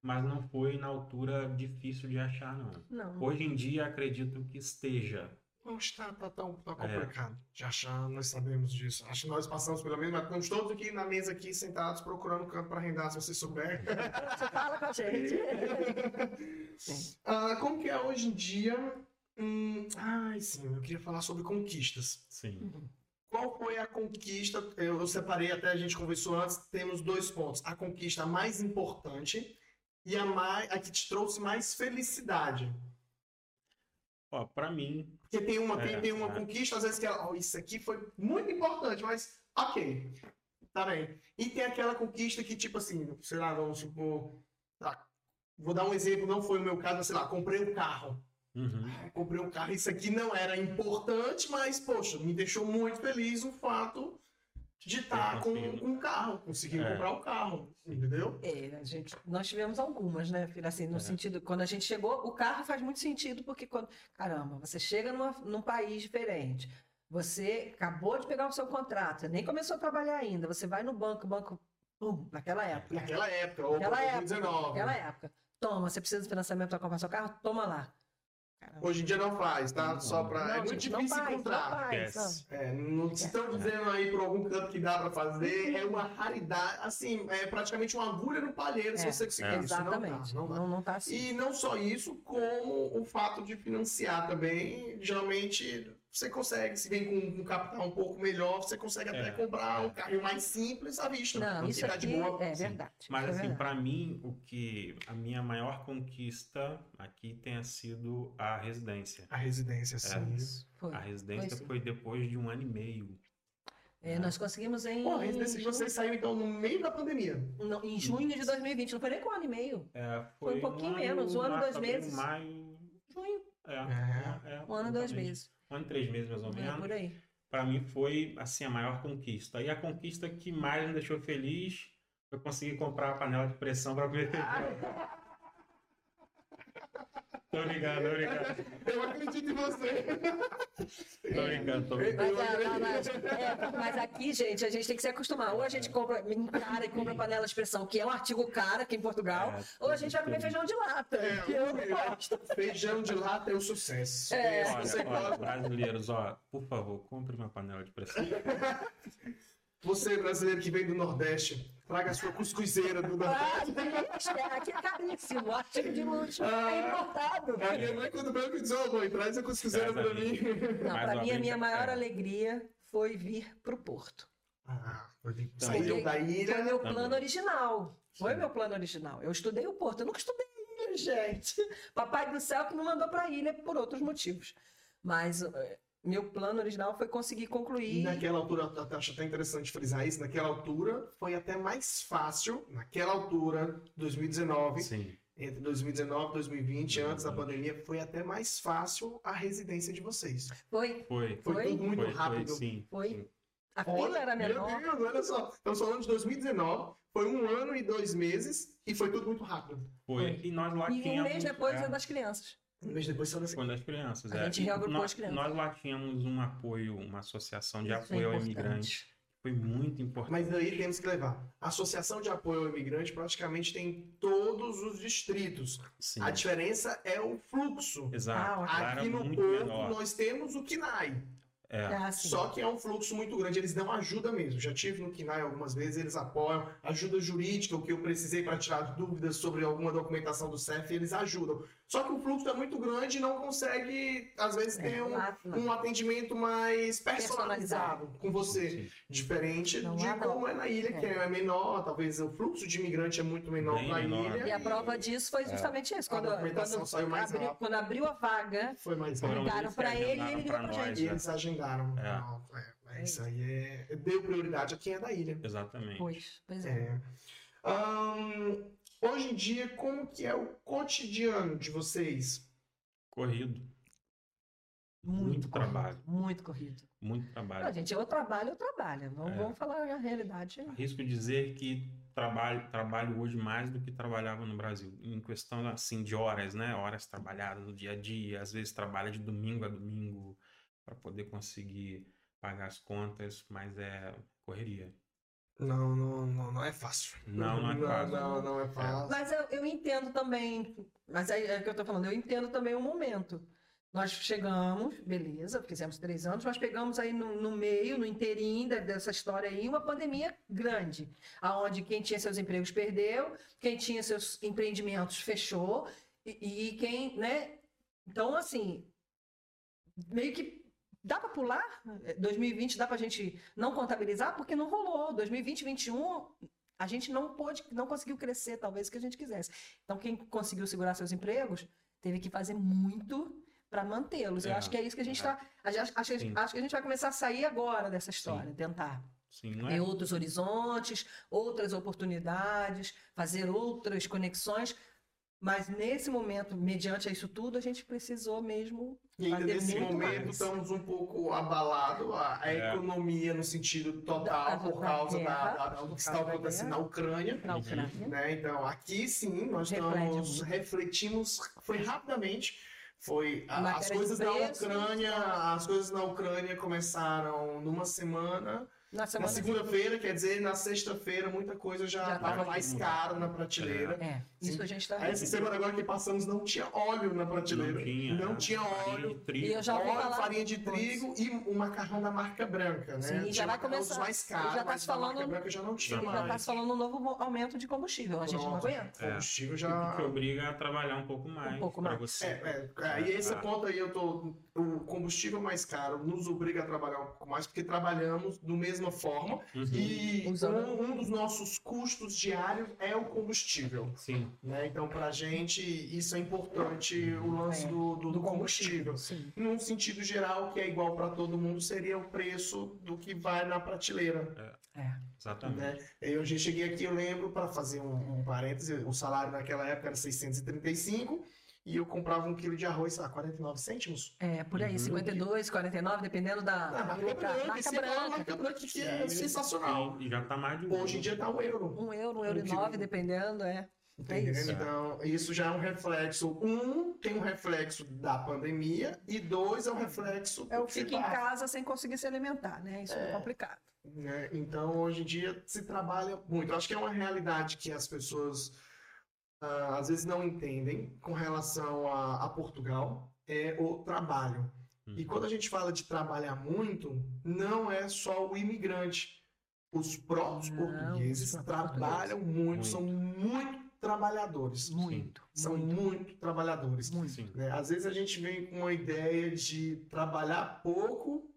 Mas não foi na altura difícil de achar, não. Não. Hoje em dia, acredito que esteja Não está tá tão tá É. complicado. Já, já nós sabemos disso. Acho que nós passamos pela mesma. Estamos todos aqui na mesa aqui sentados procurando canto para arrendar, se você souber. Você fala com a gente. Ah, como que é hoje em dia? Hum, ai, sim, eu queria falar sobre conquistas. Sim. Qual foi a conquista? Eu, eu separei até a gente conversou antes. Temos dois pontos: a conquista mais importante e a, mais, a que te trouxe mais felicidade. Ó, pra mim, Porque tem uma, tem, É, tem uma é. conquista, às vezes que ela, oh, isso aqui foi muito importante, mas ok, tá bem. E tem aquela conquista que, tipo assim, sei lá, vamos supor, tá, vou dar um exemplo, não foi o meu caso, mas sei lá, comprei um carro. uhum, Ah, Comprei um carro, isso aqui não era importante, mas, poxa, me deixou muito feliz o fato de estar com um carro, conseguir É. comprar o carro, entendeu? É, a gente, nós tivemos algumas, né, filha? Assim, no É. sentido, quando a gente chegou, o carro faz muito sentido, porque quando, caramba, você chega numa, num país diferente, você acabou de pegar o seu contrato, você nem começou a trabalhar ainda, você vai no banco, o banco, pum, naquela época. Naquela época, ou Naquela época, 2019. naquela época. Toma, você precisa de financiamento para comprar seu carro? Toma lá. Caramba. Hoje em dia não faz, tá? Não, Só pra. é Não, muito gente, não difícil faz, não encontrar. faz, não. É, não, se estão dizendo aí por algum canto que dá pra fazer, é uma raridade, assim, é praticamente uma agulha no palheiro se É, você conseguir É. Não dá, Exatamente. não dá. Não, não tá assim. E não só isso, como o fato de financiar também, geralmente você consegue, se vem com um capital um pouco melhor, você consegue até É, comprar é. um carro mais simples à vista. Não, isso tá aqui de boa. é sim. verdade. Mas é assim, pra mim, o que a minha maior conquista aqui tenha sido a residência. A residência, sim. Foi. A residência sim. foi depois de um ano e meio. É, nós conseguimos em, Pô, a residência de vocês saiu então no meio da pandemia. não, em junho de 2020, não foi nem com um ano e meio. É, Foi um pouquinho ano, menos, um ano, dois meses. Maio. Junho, É, É. é, um ano e dois meses. Um ano e três meses, mais ou É, menos. por aí. Pra mim foi assim a maior conquista. E a conquista que mais me deixou feliz foi conseguir comprar a panela de pressão para feijão. Tô brincando, tô brincando. Eu acredito em você. Tô brincando, tô brincando. Mas, é, mas, é, mas aqui, gente, a gente tem que se acostumar. Ou a gente compra cara e compra panela de pressão, que é um artigo cara aqui em Portugal, É, ou a gente vai comer feijão de lata, É, que eu não gosto. Feijão de lata é o sucesso. É. Olha, olha, brasileiros, ó, por favor, compre uma panela de pressão. Você, brasileiro que vem do Nordeste, traga a sua cuscuzeira do Ah, Nordeste. gente, é, aqui é caríssimo, artigo de luxo, Ah. é importado. A minha mãe, quando veio, me disse: Ô, mãe, traz a cuscuzeira ali. mim. Não, para mim, a minha maior é. alegria foi vir pro Porto. Ah, foi vir- saiu da Foi ilha. meu Também. plano original. Foi Sim. meu plano original. Eu estudei o Porto. Eu nunca estudei ilha, gente. Papai do céu que me mandou para ilha por outros motivos. Mas eh, meu plano original foi conseguir E concluir. naquela altura, eu acho até interessante frisar isso, naquela altura foi até mais fácil, naquela altura, 2019, Sim. entre 2019 e 2020, antes da 2020. pandemia, foi até mais fácil a residência de vocês. Foi. Foi. Foi, Foi? tudo muito foi, rápido. Foi, sim. Foi. sim. A fila era Meu menor. Deus, olha só. Estamos falando de 2019, foi um ano e dois meses e foi tudo muito rápido. Foi. E nós lá E um mês depois é, é das crianças. Um mês depois, só Foi das crianças. A é. gente reagrupou nós, as crianças. Nós lá tínhamos um apoio, uma associação de Isso é apoio ao imigrante. Foi muito importante. Mas aí temos que levar. A Associação de Apoio ao Imigrante praticamente tem em todos os distritos. Sim. A diferença é o fluxo. Exato. Ah, Aqui no muito Porto menor. nós temos o KINAI. É. É assim. Só que é um fluxo muito grande, eles dão ajuda mesmo. Já tive no KINAI algumas vezes, eles apoiam. Ajuda jurídica, o que eu precisei para tirar dúvidas sobre alguma documentação do CEF, eles ajudam. Só que o fluxo é muito grande e não consegue, às vezes, É, ter um, lá não. um atendimento mais personalizado com você. Sim. Diferente Não de não. como é na ilha, que é menor, talvez o fluxo de imigrante é muito menor Bem na menor. ilha. E a prova disso foi justamente isso. Quando, documentação quando saiu mais abriu, rápido. quando abriu a vaga, Foi mais ligaram que ele e ele ligou nós, gente. E né? eles agendaram. É. Não, é, é, isso aí é. Deu prioridade a quem é da ilha. Exatamente. pois, pois é. É. Hoje em dia, como que é o cotidiano de vocês? Corrido. Muito, Muito corrido, trabalho. Muito corrido. Muito trabalho. gente, eu trabalho, eu trabalho. Vamos, É. vamos falar a realidade. Arrisco dizer que trabalho, trabalho hoje mais do que trabalhava no Brasil. Em questão assim de horas, né? Horas trabalhadas no dia a dia. Às vezes trabalha de domingo a domingo para poder conseguir pagar as contas, mas é correria. Não, não, não, não é fácil. Não, não é fácil. Não, não é fácil. Mas eu, eu entendo também, mas é, é o que eu tô falando, eu entendo também o momento. Nós chegamos, beleza, fizemos três anos, mas pegamos aí no, no meio, no inteirinho dessa história aí, uma pandemia grande, aonde quem tinha seus empregos perdeu, quem tinha seus empreendimentos fechou, e, e quem, né? Então, assim, meio que dá para pular? 2020 dá para a gente não contabilizar? Porque não rolou. 2020, 2021, a gente não pôde, não conseguiu crescer, talvez, o que a gente quisesse. Então, quem conseguiu segurar seus empregos teve que fazer muito para mantê-los. Eu É, acho que é isso que a gente é. está. Acho, acho, Sim. acho que a gente vai começar a sair agora dessa história, tentar Sim, não ter é? outros horizontes, outras oportunidades, fazer outras conexões. Mas nesse momento, mediante isso tudo, a gente precisou mesmo E ainda fazer nesse muito momento mais. estamos um pouco abalados, a, a É. economia no sentido total Da- por da causa da, guerra, da- por do que está da acontecendo na Ucrânia. na Ucrânia. né? Então, aqui sim, nós Reflete estamos, muito. refletimos, foi rapidamente, foi a- as coisas na preços, Ucrânia, as coisas na Ucrânia começaram numa semana, Na na segunda-feira, quer dizer, na sexta-feira muita coisa já estava tava mais cara na prateleira. É, isso a gente está. Essa semana agora que passamos não tinha óleo na prateleira. Não tinha. Não né? tinha óleo. E eu já Óleo, falar farinha de trigo e o macarrão da marca branca, né? Sim, e já Tinha vai começar- mais caros, já tá mas marca falando- branca já não tinha Já mais. se falando um novo aumento de combustível. A gente não Pronto. aguenta. É. Combustível O já... que obriga a trabalhar um pouco mais. pouco pra mais. Você. É, é, é, e esse Ah. ponto aí eu tô. O combustível mais caro nos obriga a trabalhar um pouco mais, porque trabalhamos da mesma forma. Uhum. E um, um dos nossos custos diários é o combustível. Sim. Né? Então, pra gente, isso é importante, o lance É, do, do, do combustível. Sim. Num sentido geral, que é igual para todo mundo, seria o preço do que vai na prateleira. É. Exatamente. Né? Eu já cheguei aqui, eu lembro, para fazer um, um parêntese, o salário naquela época era 635 e eu comprava um quilo de arroz, sei lá, 49 cêntimos. É, por aí, Uhum. 52, 49, dependendo da Ah, marca branca, marca é branca. marca branca que é Sim. sensacional. E já tá mais de um. Hoje em dia tá um euro. Um euro, um euro e Um quilo. nove, dependendo, é. É isso. Então, isso já é um reflexo. Um, tem um reflexo da pandemia, e dois, é um reflexo É o fica em casa sem conseguir se alimentar, né? Isso é, complicado. né? Então, hoje em dia, se trabalha muito. Eu acho que é uma realidade que as pessoas às vezes não entendem com relação a, a Portugal, é o trabalho. Uhum. E quando a gente fala de trabalhar muito, não é só o imigrante. Os próprios Não, portugueses próprios trabalham muito, Muito. são muito trabalhadores. Muito. São muito, trabalhadores. Muito. Né? Às vezes a gente vem com uma ideia de trabalhar pouco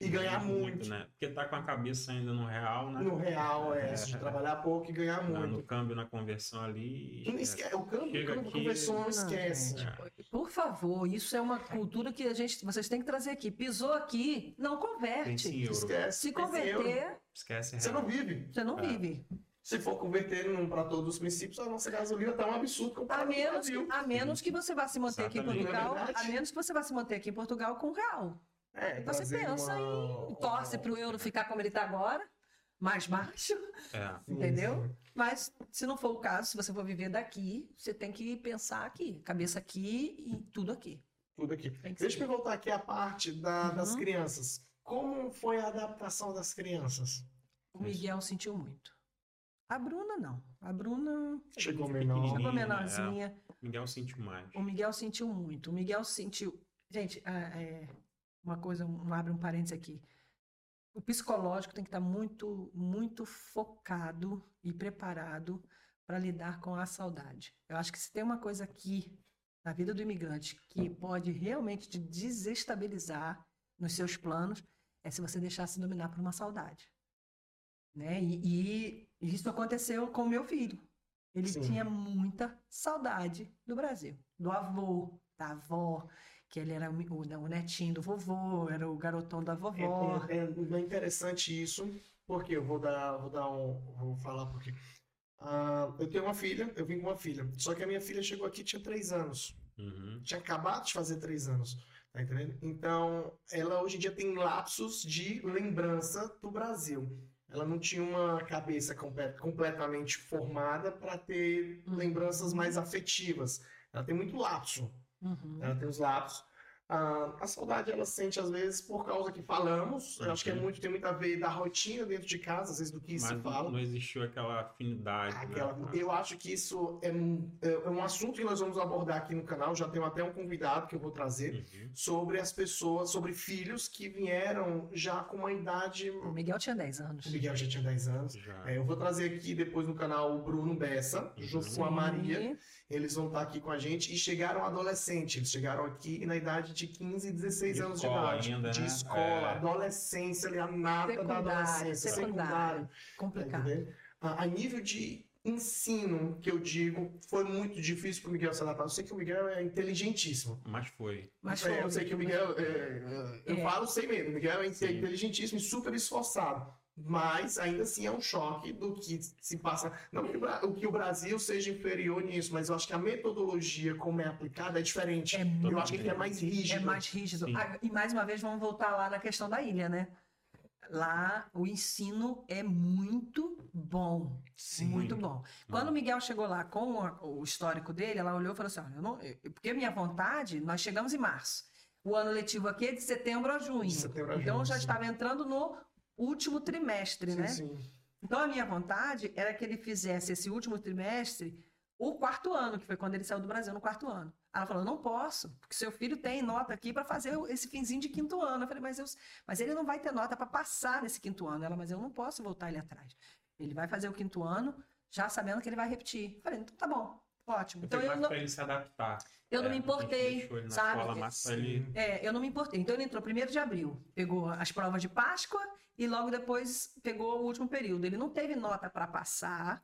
e ganhar muito. né? Porque tá com a cabeça ainda no real, né? No real é É. trabalhar pouco e ganhar muito. no câmbio, na conversão ali. Não esque- O câmbio, Chega o câmbio aqui- conversão não Não, esquece. gente. Por favor, isso é uma cultura que a gente, vocês têm que trazer aqui. Pisou aqui, não converte. Esquece. Se converter, Esquece Você não vive. você não É. vive. Se for converter para todos os princípios, a nossa gasolina tá um absurdo A comparado com o menos, Brasil. a menos que você vá se manter aqui em Exatamente. Portugal, Não é a menos que você vá se manter aqui em Portugal com real. É, Você trazer pensa uma- em torce para o euro ficar como ele está agora, mais baixo, É. Entendeu? sim. Mas se não for o caso, se você for viver daqui, você tem que pensar aqui, cabeça aqui e tudo aqui. Tudo aqui. Deixa eu voltar aqui a parte da- das Uhum. crianças. Como foi a adaptação das crianças? O Miguel sentiu muito. A Bruna não. A Bruna Chegou menor. chegou é. menorzinha. Miguel sentiu mais. O Miguel sentiu muito. O Miguel sentiu. Gente, ah, é, uma coisa, um, abre um parênteses aqui. O psicológico tem que estar muito, muito focado e preparado para lidar com a saudade. Eu acho que se tem uma coisa aqui na vida do imigrante que pode realmente te desestabilizar nos seus planos é se você deixar se dominar por uma saudade. Né? E, e isso aconteceu com o meu filho. Ele Sim. tinha muita saudade do Brasil, do avô, da avó, que ele era o, o netinho do vovô, era o garotão da vovó. É, é- é interessante isso, porque eu vou dar, vou dar um, vou falar porque ah, eu tenho uma filha, eu vim com uma filha, só que a minha filha chegou aqui tinha três anos, Uhum. tinha acabado de fazer três anos, tá entendendo? Então, ela hoje em dia tem lapsos de lembrança do Brasil. Ela não tinha uma cabeça completamente formada para ter Uhum. lembranças mais afetivas. Ela tem muito lapso. Uhum. Ela tem os lapsos. Ah, a saudade ela sente às vezes por causa que falamos. Eu acho que é Uhum. muito, tem muito a ver da rotina dentro de casa, às vezes do que se Mas fala. não existiu aquela afinidade. Aquela- né? eu acho que isso é um, é um assunto que nós vamos abordar aqui no canal. Já tenho até um convidado que eu vou trazer Uhum. sobre as pessoas, sobre filhos que vieram já com uma idade. O Miguel tinha 10 anos. O Miguel já tinha 10 anos. É, eu vou trazer aqui depois no canal o Bruno Bessa, junto com a Maria. Eles vão estar aqui com a gente e chegaram adolescente. Eles chegaram aqui na idade de 15 e 16 De anos de idade. ainda, de né? escola, É. adolescência, ali, a nata da adolescência, secundário. Tá Complicado. entendendo? A, a nível de ensino, que eu digo, foi muito difícil para o Miguel se adaptar. Eu sei que o Miguel é inteligentíssimo. Mas foi. Mas É, foi. eu sei que o Miguel, é, é, eu É. falo sem medo, o Miguel é Sim. inteligentíssimo e super esforçado. Mas ainda assim é um choque do que se passa. Não que o que o Brasil seja inferior nisso, mas eu acho que a metodologia como é aplicada é diferente. É eu acho que ele é mais rígido. É mais rígido. Ah, E mais uma vez, vamos voltar lá na questão da ilha, né? Lá o ensino é muito bom. Sim. Muito bom. Quando o Miguel chegou lá com o histórico dele, ela olhou e falou assim: Olha, eu não, eu- porque minha vontade, nós chegamos em março. O ano letivo aqui é de setembro a junho. Setembro a então junho, já sim. estava entrando no último trimestre, Sim, né? sim. Então a minha vontade era que ele fizesse esse último trimestre o quarto ano, que foi quando ele saiu do Brasil no quarto ano. Ela falou: "Eu não posso, porque seu filho tem nota aqui para fazer esse finzinho de quinto ano". Eu falei: "Mas eu, mas ele não vai ter nota para passar nesse quinto ano". Ela: "Mas eu não posso voltar ele atrás. Ele vai fazer o quinto ano já sabendo que ele vai repetir". Eu falei: "Então tá bom. Ótimo". Então eu não, ele se adaptar. eu não É, me a gente importei, sabe? escola ele- É, eu não me importei. Então ele entrou primeiro de abril, pegou as provas de Páscoa e logo depois pegou o último período. Ele não teve nota para passar,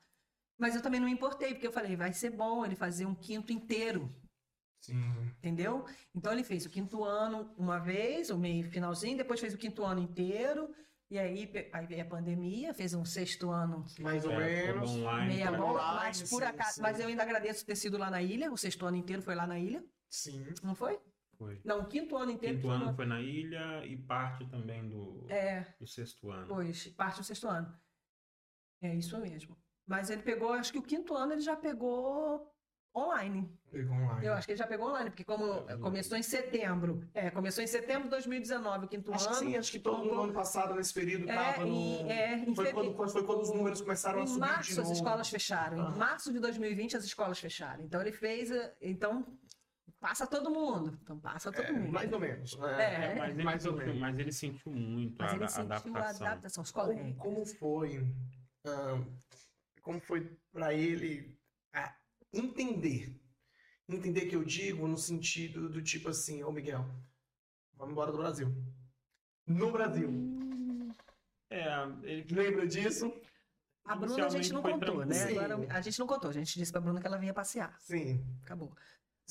mas eu também não me importei, porque eu falei, vai ser bom ele fazer um quinto inteiro, Sim. entendeu? Então ele fez o quinto ano uma vez, o meio finalzinho, depois fez o quinto ano inteiro, e aí, aí veio a pandemia, fez um sexto ano Mais ou É, menos. online. meia bola, online, mas por acaso, sim. mas eu ainda agradeço ter sido lá na ilha, o sexto ano inteiro foi lá na ilha, Sim. não foi? Foi. Não, o quinto ano inteiro Quinto ano foi na ilha e parte também do, É, do sexto ano. Pois, parte do sexto ano. É isso mesmo. Mas ele pegou, acho que o quinto ano ele já pegou online. Pegou online. Eu acho que ele já pegou online, porque como É, começou em setembro. É, começou em setembro de 2019, o quinto Acho que ano. sim, acho que todo mundo no ano passado, nesse período, É, tava no... em, é, em Foi feve- quando, foi quando os números começaram a em subir de março as escolas fecharam. Ah. Em março de 2020 as escolas fecharam. Então ele fez, então passa todo mundo. Então passa todo É, mundo. mais ou menos. É, né? Mas ele, mais ou sentiu, menos. mas ele sentiu muito Mas a, ele a sentiu adaptação. a adaptação. Os Como, colegas. como foi, ah, como foi para ele ah, entender? Entender que eu digo no sentido do tipo assim, ô Miguel, vamos embora do Brasil. No Brasil. É, ele Lembra disso? A Bruna a gente não contou, né? Agora, a gente não contou. A gente disse pra Bruna que ela vinha passear. Sim. Acabou.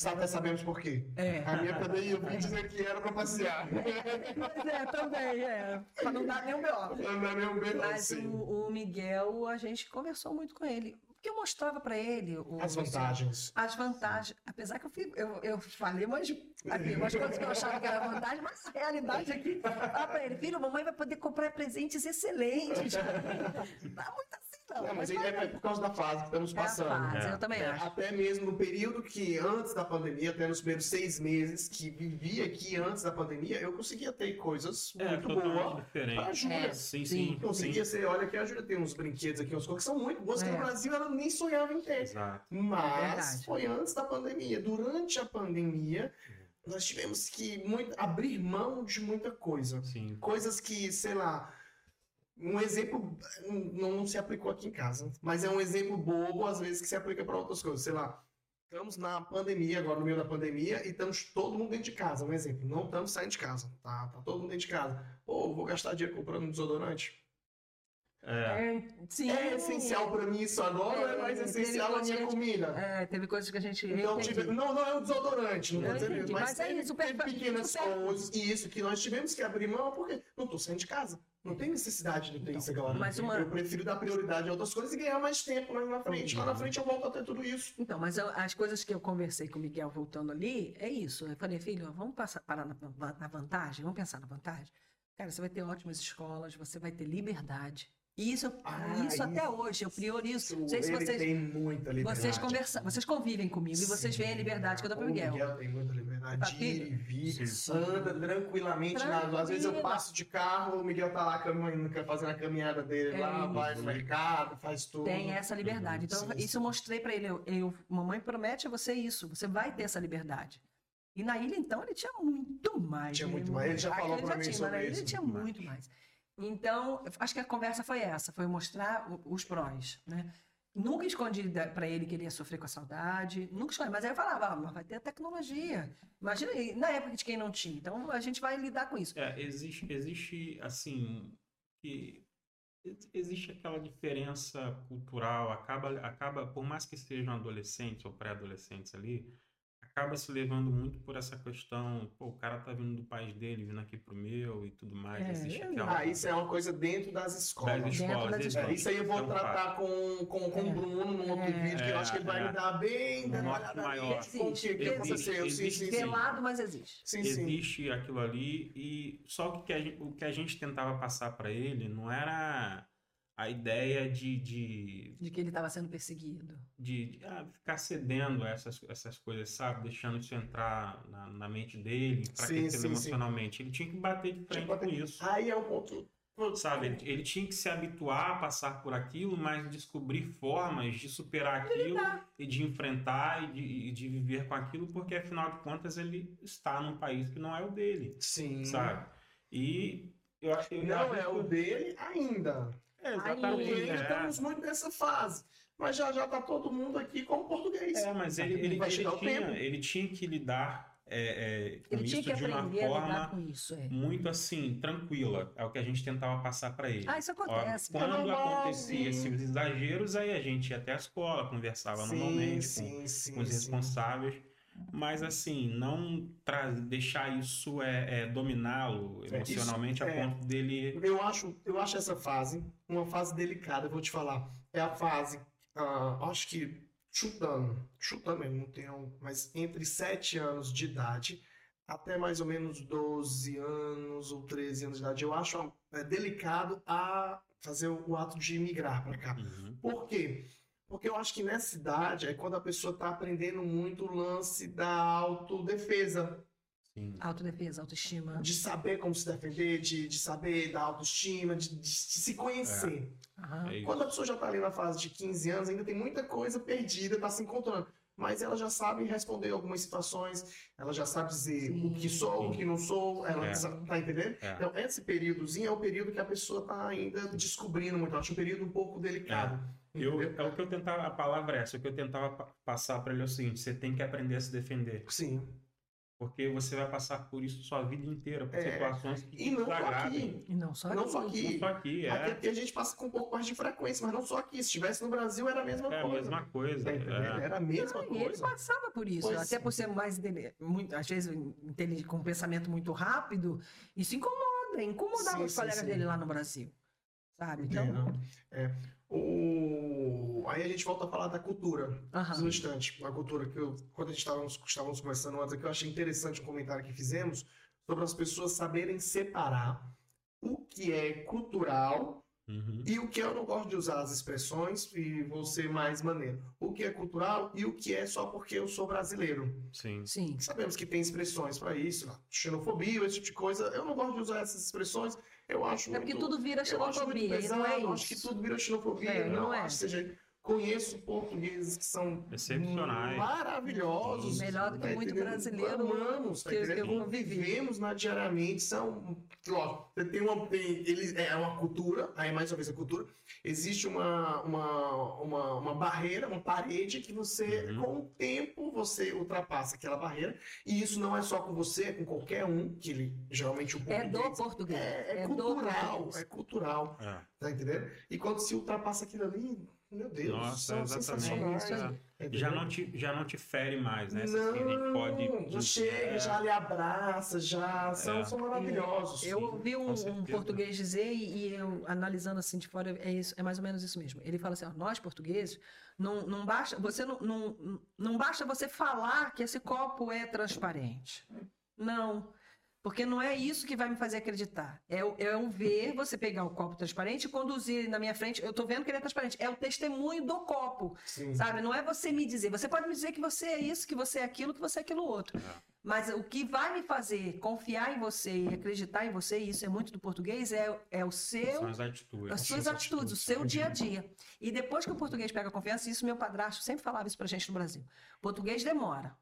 Até sabemos por quê. É. A minha pandemia eu vim dizer que era para passear. Pois é, também, é. Pra não dar nenhum B.O. Não é meu bem, Mas sim. o, o Miguel, a gente conversou muito com ele. Porque eu mostrava pra ele o- As vantagens. As vantagens. Apesar que eu, fui- eu, eu falei umas, assim, umas coisas que eu achava que era vantagem, mas a realidade aqui. Fala pra ele, filho, mamãe vai poder comprar presentes excelentes. Dá muito assim, não. Não, mas vai é por causa da fase que estamos É a passando. fase, É. eu também acho. Até mesmo no período que antes da pandemia, até nos primeiros seis meses que vivi aqui antes da pandemia, eu conseguia ter coisas é muito boas pra diferente. Júlia. É, Sim, sim. sim. Conseguia sim. ser, olha que a Júlia tem uns brinquedos aqui, umas coisas que são muito boas, que É. no Brasil ela nem sonhava em ter. Exato. Mas Verdade. foi antes da pandemia. Durante a pandemia, nós tivemos que muito, abrir mão de muita coisa. Sim. Coisas que, sei lá, um exemplo não, não se aplicou aqui em casa, mas é um exemplo bobo, às vezes, que se aplica para outras coisas. Sei lá, estamos na pandemia, agora no meio da pandemia, e estamos todo mundo dentro de casa. Um exemplo, não estamos saindo de casa, tá? Tá todo mundo dentro de casa. Pô, vou gastar dinheiro comprando um desodorante? É, É, sim. É essencial para mim isso agora ou é mais É, essencial a minha gente- comida? É, teve coisas que a gente. Então, tive- não, não é o desodorante, não entendi, isso, mas, mas é isso, teve super- pequenas super- coisas, e isso que nós tivemos que abrir mão, porque não tô saindo de casa. Não tem necessidade de ter Então, isso agora. mas uma- Eu prefiro dar prioridade a outras coisas e ganhar mais tempo lá na frente. Lá na frente eu volto a ter tudo isso. Então, mas eu- as coisas que eu conversei com o Miguel voltando ali, é isso. Eu falei, filho, vamos passar, parar na, na vantagem, vamos pensar na vantagem. Cara, você vai ter ótimas escolas, você vai ter liberdade. E isso, Ah, isso até isso. hoje, eu priorizo. Isso, Não sei se ele vocês, tem muita liberdade. vocês, conversa, vocês convivem comigo e vocês veem a liberdade que eu dou pro O Miguel. Miguel tem muita liberdade Tá, de ir e vir, Sim. anda tranquilamente. na- às vezes eu passo de carro, o Miguel tá lá caminhando, fazendo a caminhada dele É lá, isso. vai no mercado, faz tudo. Tem essa liberdade. Então, Sim, isso eu mostrei pra ele. Eu, eu- mamãe promete a você isso. Você vai ter essa liberdade. E na ilha, então, ele tinha muito mais. Tinha né? muito mais. Ele já falou pra mim tinha, sobre mas na ilha isso, ele tinha muito mais. muito mais. Então, acho que a conversa foi essa. Foi mostrar os prós, né? Nunca escondi pra ele que ele ia sofrer com a saudade. Nunca escondi. Mas aí eu falava, ah, mas vai ter a tecnologia. Imagina na época de quem não tinha. Então, a gente vai lidar com isso. É, existe, existe assim, que ex- existe aquela diferença cultural, acaba, acaba, por mais que sejam adolescentes ou pré-adolescentes ali, acaba se levando muito por essa questão, pô, o cara tá vindo do país dele, vindo aqui pro meu e tudo mais. É, existe é. aquela Ah, isso é uma coisa dentro das escolas. das Dentro escolas. das existe- É, isso aí eu vou é fato. tratar com, com, com É. o Bruno num outro É. vídeo, que eu acho que ele vai É, me dar bem Um detalhadamente maior. Existe. Sim, existe, sim, sim. Velado, mas existe. Sim, sim. existe aquilo ali e só que o que a gente, o que a gente tentava passar para ele não era a ideia de, de, De que ele estava sendo perseguido. de, de, ah, ficar cedendo a essas, essas coisas, sabe? Deixando isso entrar na, na mente dele, enfraquecendo sim, sim. emocionalmente. Ele tinha que bater de frente Tipo, com isso. Aí é um ponto. Sabe, ele, ele tinha que se habituar a passar por aquilo, mas descobrir formas de superar aquilo e de enfrentar e de, e de viver com aquilo, porque afinal de contas ele está num país que não é o dele, Sim. sabe? E eu acho que Não é o dele ainda. É, exatamente. ainda é. estamos muito nessa fase. Mas já já tá todo mundo aqui com português. É, mas ele, ele, Vai ele chegar o tinha, tempo. ele tinha que lidar é, é, com Ele tinha isso que de uma forma isso. É. muito assim, tranquila. É o que a gente tentava passar para ele. Ah, isso Ó, acontece. quando É acontecia sim. esses exageros, aí a gente ia até a escola, conversava sim, normalmente com, sim, sim, com os sim. responsáveis. Mas assim, não tra- deixar isso é, é, dominá-lo emocionalmente isso- a é. ponto dele. Eu acho, eu acho essa fase uma fase delicada, eu vou te falar. É a fase, ah, acho que chutando, chutando mesmo, não tenho, mas entre 7 anos de idade até mais ou menos 12 anos ou 13 anos de idade, eu acho é, delicado a fazer o, o ato de migrar para cá. Uhum. Por quê? Porque eu acho que nessa idade é quando a pessoa está aprendendo muito o lance da autodefesa, Sim. Autodefesa, autoestima. de saber como se defender, de, de saber da autoestima, de, de- de se conhecer. Aham. É isso. Quando a pessoa já está ali na fase de 15 anos, ainda tem muita coisa perdida, está se encontrando. Mas ela já sabe responder algumas situações, ela já sabe dizer Sim. o que sou, o que não sou, ela É. tá entendendo? É. Então, esse períodozinho é o período que a pessoa está ainda descobrindo muito. Eu acho um período um pouco delicado. Eu, entendeu? é o que eu tentava, a palavra é essa, o que eu tentava pa- passar para ele é o seguinte: você tem que aprender a se defender. Sim. Porque você vai passar por isso sua vida inteira, por É. situações que E não só aqui. E não só Não aqui. só aqui. Não só aqui, é. aqui a gente passa com um pouco mais de frequência, mas não só aqui. Se estivesse no Brasil, era a mesma É a coisa. mesma coisa. Tá é. Era a mesma Não, e ele coisa. passava por isso, Pois até é. por ser mais muito, às vezes com um pensamento muito rápido, isso incomoda, incomodava Sim, os sim, colegas sim. dele lá no Brasil. Sabe? Então. É. O... Aí a gente volta a falar da cultura. aham. Um instante. A cultura que eu, quando a gente estávamos, estávamos conversando antes aqui, eu achei interessante um comentário que fizemos sobre as pessoas saberem separar o que é cultural Uhum. e o que eu não gosto de usar as expressões e vou ser mais maneiro. O que é cultural e o que é só porque eu sou brasileiro. Sim. Sim. Sabemos que tem expressões para isso, xenofobia, esse tipo de coisa. Eu não gosto de usar essas expressões. Eu acho É porque muito... tudo vira eu acho muito xenofobia, não é pesado, Acho que isso. tudo vira xenofobia. É, não, não é. acho que seja. Conheço portugueses que são Excepcionais. maravilhosos. Melhor do que tá muito entendendo? brasileiro Amamos, tá que eu- que. Convivemos na diariamente, são. Lógico, você tem uma. Tem, eles, é uma cultura, aí mais uma vez a cultura. Existe uma, uma, uma, uma barreira, uma parede que você, Uhum. com o tempo, você ultrapassa aquela barreira. E isso não é só com você, é com qualquer um, que ele, geralmente o É do português- português. É, é É do cultural, português. é cultural. É. Tá entendendo? E quando se ultrapassa aquilo ali, meu Deus, Nossa, são exatamente. sensacionais. Isso aí. tá Já não, te, já não te fere mais, né? Não, que a gente pode. já chega, é, já lhe abraça, já são, É. são maravilhosos. Eu ouvi um, um português dizer, e, e eu analisando assim de fora, é, isso, é mais ou menos isso mesmo. Ele fala assim: ó, nós portugueses, não, não basta, você não, não, não basta você falar que esse copo é transparente. Não. Porque não é isso que vai me fazer acreditar. É, é um ver, você pegar o copo transparente e conduzir na minha frente. Eu tô vendo que ele é transparente. É o testemunho do copo. Sim. Sabe? Não é você me dizer. Você pode me dizer que você é isso, que você é aquilo, que você é aquilo outro. É. Mas o que vai me fazer confiar em você e acreditar em você, e isso é muito do português, é, é o seu São as atitudes. as suas atitudes, o seu dia a dia. E depois que o português pega confiança, isso meu padrasto sempre falava isso pra gente no Brasil. O português demora,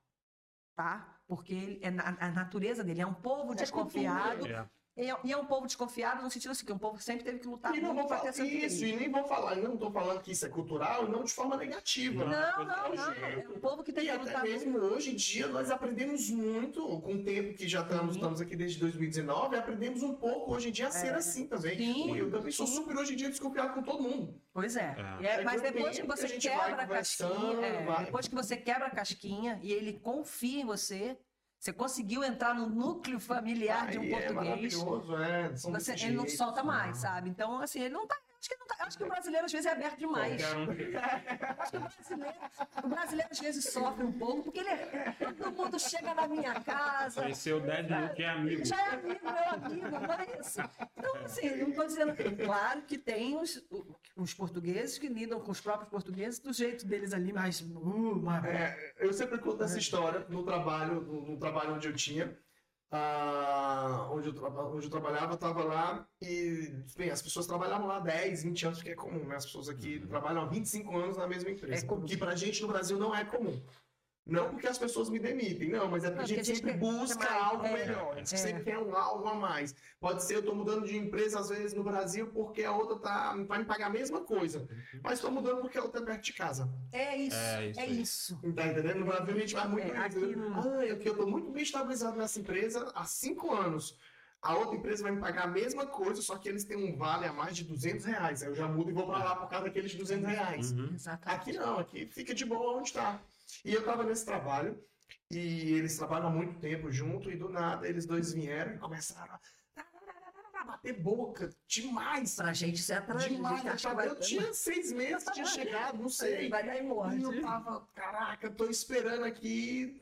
tá? Porque ele, é na- a natureza dele é um povo desconfiado. É. E é, e é um povo desconfiado no sentido assim, que um povo que sempre teve que lutar E não vou falar ter isso, e nem vou falar, não estou falando que isso é cultural, e não de forma negativa. Não, não, não. É um povo que tem E que até lutar mesmo hoje em dia nós aprendemos muito, com o tempo que já estamos, Uhum. estamos aqui desde 2019, aprendemos um pouco hoje em dia a ser É. assim também. Sim, eu também sou super hoje em dia desconfiado com todo mundo. Pois é. É. É- mas eu depois que tenho, que você a quebra a casquinha, é, vai. depois que você quebra a casquinha e ele confia em você, você conseguiu entrar no núcleo familiar de um é português. maravilhoso, é. São Você- ele não solta mais, sabe? Então, assim, ele não tá. Acho que, tá- acho que o brasileiro às vezes é aberto demais. Um- Acho que o brasileiro, o brasileiro às vezes sofre um pouco, porque ele é, todo mundo chega na minha casa. Conheceu 10 mil que é amigo. Já é amigo, meu amigo, não é isso. Então, assim, não estou dizendo. Claro que tem os, os portugueses que lidam com os próprios portugueses do jeito deles ali, mais. Uh, mais É, eu sempre conto essa história no trabalho, no, no trabalho onde eu tinha. Ah, onde, eu, onde eu trabalhava, estava lá e bem, as pessoas trabalhavam lá 10, 20 anos, porque é comum, né? As pessoas aqui Uhum. trabalham há 25 anos na mesma empresa. É comum. que pra gente no Brasil não é comum. Não porque as pessoas me demitem, não, mas é porque Não, a gente porque a gente sempre busca mais, algo é, melhor. A gente é. sempre quer um algo a mais. Pode ser eu tô mudando de empresa, às vezes, no Brasil, porque a outra tá, vai me pagar a mesma coisa. Mas estou mudando porque a outra é perto de casa. É isso. É isso É isso. Tá entendendo? No Brasil a gente vai muito É, aqui né? Ah, aqui eu tô muito bem estabilizado nessa empresa há cinco anos. A outra empresa vai me pagar a mesma coisa, só que eles têm um vale a mais de 200 reais. Aí eu já mudo e vou pra lá por causa daqueles 200 reais. Uhum. Exatamente. Aqui não, aqui fica de boa onde tá. E eu tava nesse trabalho, e eles trabalham há muito tempo junto, e do nada eles dois vieram e começaram a bater boca demais. Pra gente isso é atrás. Demais. Eu tinha seis meses tinha chegado, não sei. Vai dar em morte. E eu tava, caraca, eu tô esperando aqui.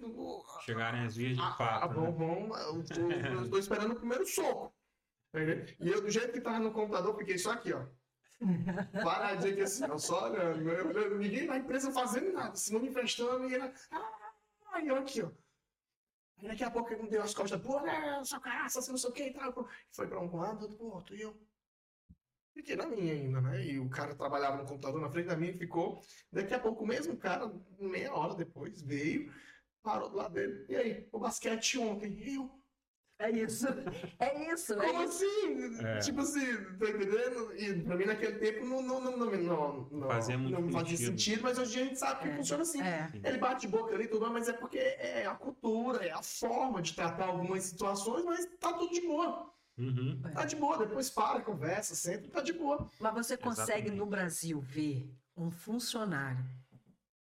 Chegarem às vias de Ah, ah, fato. bom, né? bom, eu tô, eu tô esperando o primeiro soco. E eu, do jeito que tava no computador, fiquei só aqui, ó. Paradinho aqui assim, ó, só olhando. Eu- eu- ninguém na empresa fazendo nada, se não me emprestando, e ela. Ah, eu aqui, ó. Aí daqui a pouco ele me deu as costas, pô, né, seu caraça, não sei o que e tal. Foi pra um lado, outro pro outro, e eu. Fiquei na minha ainda, né? E o cara trabalhava no computador na frente da minha e ficou. Daqui a pouco o mesmo cara, meia hora depois, veio, parou do lado dele. E aí, o basquete ontem? E eu, É isso. É isso. É como isso. assim? É. Tipo assim, tá entendendo? E pra mim naquele tempo não, não, não, não, não, não, Fazia muito não fazia sentido. sentido, mas hoje a gente sabe que É. funciona assim. É. Ele bate de boca ali e tudo, mas é porque é a cultura, é a forma de tratar algumas situações, mas tá tudo de boa. Uhum. Tá de boa, depois para, conversa, sempre, tá de boa. Mas você consegue Exatamente. no Brasil ver um funcionário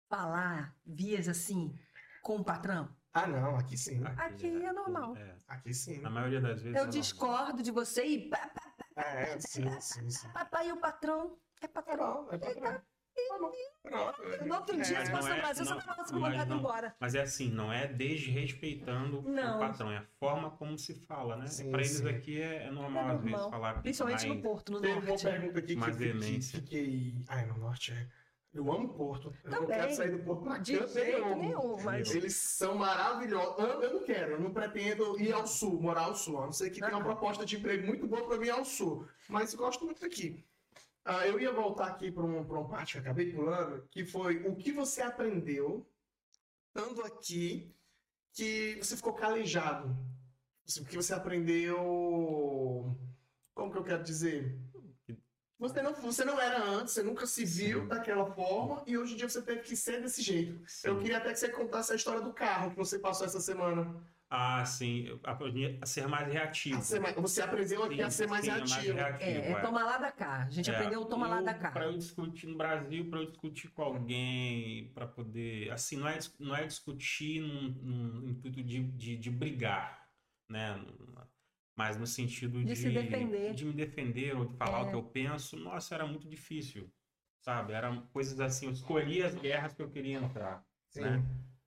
falar vias assim com o patrão? Ah, não, aqui sim. Aqui é normal. é. Aqui sim. Na maioria das vezes. é Eu normal. discordo de você e É, sim, sim, sim. papai e o patrão é É patrão. bom, é patrão. Bom. Pronto. No outro dia, É, se não fosse no é- Brasil, não, você tava sendo mandado embora. Mas é assim, não é desrespeitando Não. o patrão, é a forma como se fala, né? Sim, Para eles sim. aqui é, é normal, É às vezes, normal. falar Principalmente mais- no Porto, no Teve uma Norte. pergunta aqui que. Ai, no norte é... Eu amo Porto. Eu não Também. quero sair do Porto pra De canto jeito nenhum. nenhum, mas... Eles são maravilhosos. Eu, eu não quero, eu não pretendo ir ao sul, morar ao sul. A não ser que tenha uma proposta de emprego muito boa para mim ao sul. Mas eu gosto muito daqui. Ah, eu ia voltar aqui para um, pra uma parte que eu acabei pulando, que foi o que você aprendeu estando aqui que você ficou calejado. Assim, O que você aprendeu. Como que eu quero dizer? Você não, você não era antes, você nunca se viu Sim. daquela forma e hoje em dia você teve que ser desse jeito. Sim. Eu queria até que você contasse a história do carro que você passou essa semana. Ah, sim. eu aprendi a ser mais reativo. A ser mais- você aprendeu aqui a ser mais sim, ativo. É, é tomar lá da cá. A gente É, aprendeu o tomar lá da cá. Pra eu discutir no Brasil, para eu discutir com alguém, para poder. Assim, não é, não é discutir num, num intuito de, de, de brigar, né? Mas no sentido de, De se defender. de me defender ou de falar É. o que eu penso, nossa, era muito difícil. Sabe? Eram coisas assim, eu escolhi as guerras que eu queria entrar. Sim. né?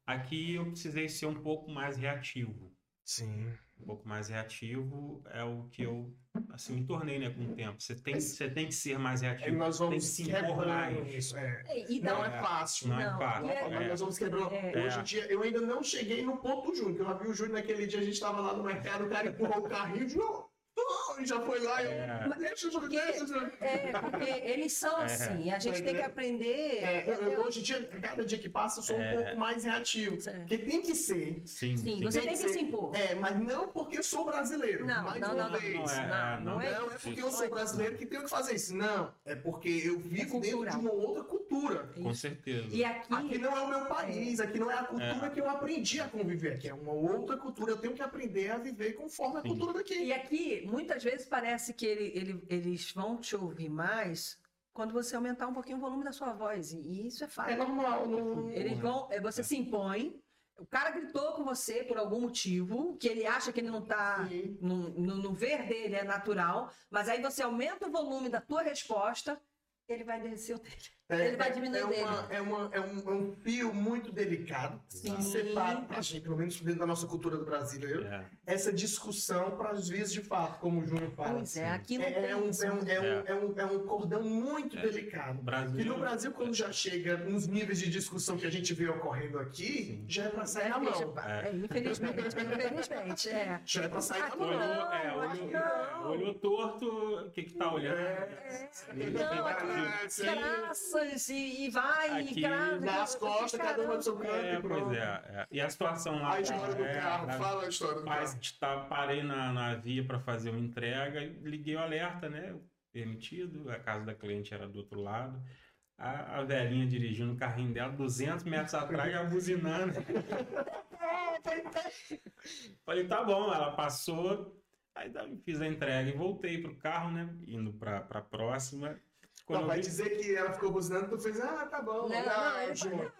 Aqui eu precisei ser um pouco mais reativo. Sim. Um pouco mais reativo, é o que eu assim me tornei, né, com o tempo. Você tem, você tem que ser mais E reativo. É, nós tem que vamos se impor isso. É. É, e Não é fácil. Não, é Não, fácil. e é- Mas É. nós vamos quebrando. É. Hoje em dia, eu ainda não cheguei no ponto do Júnior, eu já vi o Júnior naquele dia, a gente estava lá no mercado, o cara empurrou o carrinho e não, não, e já foi lá e eu. É. Deixa eu Porque- deixa, É, porque eles são É. assim, a gente tem que aprender. É, eu- eu- hoje em dia, cada dia que passa, eu sou um É. pouco mais reativo. É. Porque tem que ser. Sim, Sim, sim. você Tem tem que se impor. É, mas não porque eu sou brasileiro. Não, mais não, uma não, não, vez. não é, Não, não é Não é porque eu sou brasileiro que tenho que fazer isso. Não, é porque eu vivo dentro de uma outra cultura. Com certeza. E aqui, Aqui não é o meu país, aqui não é a cultura É. que eu aprendi a conviver. Aqui é uma outra cultura. Eu tenho que aprender a viver conforme a Sim. cultura daqui. e aqui, muitas vezes parece que ele- ele- eles vão te ouvir mais quando você aumentar um pouquinho o volume da sua voz. E, isso é É fato. normal. Não... Eles vão, é, você se impõe, o cara gritou com você por algum motivo, que ele acha que ele não tá. Sim. No, no, no ver dele é natural, mas aí você aumenta o volume da tua resposta, ele vai descer o dele. É, Ele vai é- diminuir é, dele. uma, é, uma, é, um, é um fio muito delicado Sim. que separa, a gente, pelo menos dentro da nossa cultura do brasileiro, É. essa discussão para as vezes de fato, como o Júnior fala. Pois é, aqui não É, tem é um, é, um, é, um, É. é, um, é cordão muito É. delicado. Brasil. E no Brasil, quando já chega nos níveis de discussão que a gente vê ocorrendo aqui, Sim. já é para sair na Deixa- mão. é, infelizmente, infelizmente, é. Já é para sair na Aqui mão. Olhou, é, torto, o que que tá olhando? É. Não, aqui, Sim. Graças e, e vai, Aqui, e graças. Dá as costas, cada uma do seu canto É, e pronto. pois é, é. E a situação lá. A história do é, carro, na- fala a história do Mas carro. tá, parei na, na via para fazer uma entrega e liguei o alerta, né? Permitido, a casa da cliente era do outro lado. A, a velhinha dirigindo o carrinho dela, 200 metros atrás, já buzinando. Falei, tá bom, ela passou. Aí fiz a entrega e voltei pro carro, né? Indo pra, pra próxima. Quando Não, vai vi- dizer que ela ficou buzinando, tu fez, ah, tá bom. Não, ah, não. Ah, Júnior.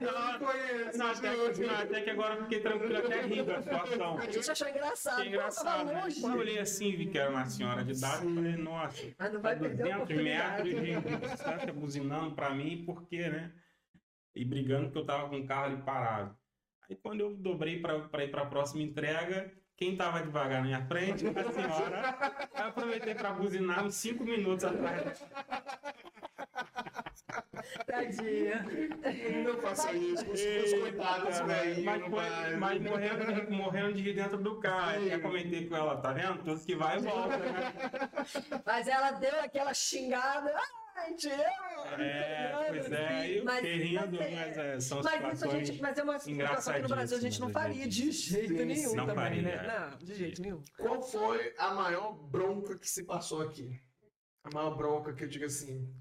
Eu não conheço, Não, até, não, até que agora eu fiquei tranquilo, até rindo da situação. A gente achou engraçado. Engraçado, Pô, né? Quando eu olhei assim, vi que era uma senhora de idade, eu falei, nossa, Mas não a vai perder a 200 metros de distância buzinando pra mim, por quê, né? E brigando porque eu tava com o carro ali parado. Aí quando eu dobrei pra, pra ir pra próxima entrega, quem tava devagar na minha frente? A senhora. Eu aproveitei pra buzinar uns 5 minutos atrás. Tadinha. Não faça isso, os, os coitados, velho. Mas, foi- mas morrendo, de- morrendo de rir dentro do carro. Eu comentei com ela, tá vendo? Tudo que vai e volta, né? Mas ela deu aquela xingada. Ai, te amo. É, pois é, aí eu Mas- rindo, mas é- mas é, são Mas isso a gente, mas é uma situação que no Brasil a gente não faria de jeito Sim, nenhum. Não também, faria, né? é. Não, de jeito nenhum. Qual foi a maior bronca que se passou aqui? A maior bronca que eu digo assim.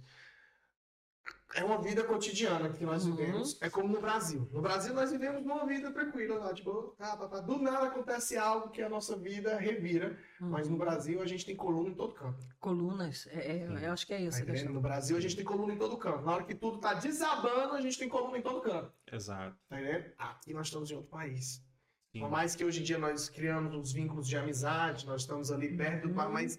É uma vida cotidiana que nós Uhum. vivemos. É como no Brasil. No Brasil nós vivemos uma vida tranquila lá, tipo, tá, tá, tá. do nada acontece algo que a nossa vida revira. Mas Uhum. no Brasil a gente tem coluna em todo canto. Colunas, é, é, eu acho que é Tá isso. questão. No Brasil a gente tem coluna em todo canto. Na hora que tudo tá desabando, a gente tem coluna em todo canto. Exato. Tá entendendo? Aqui nós estamos em outro país. Sim. Por mais que hoje em dia nós criamos os vínculos de amizade, nós estamos ali perto do Uhum. mas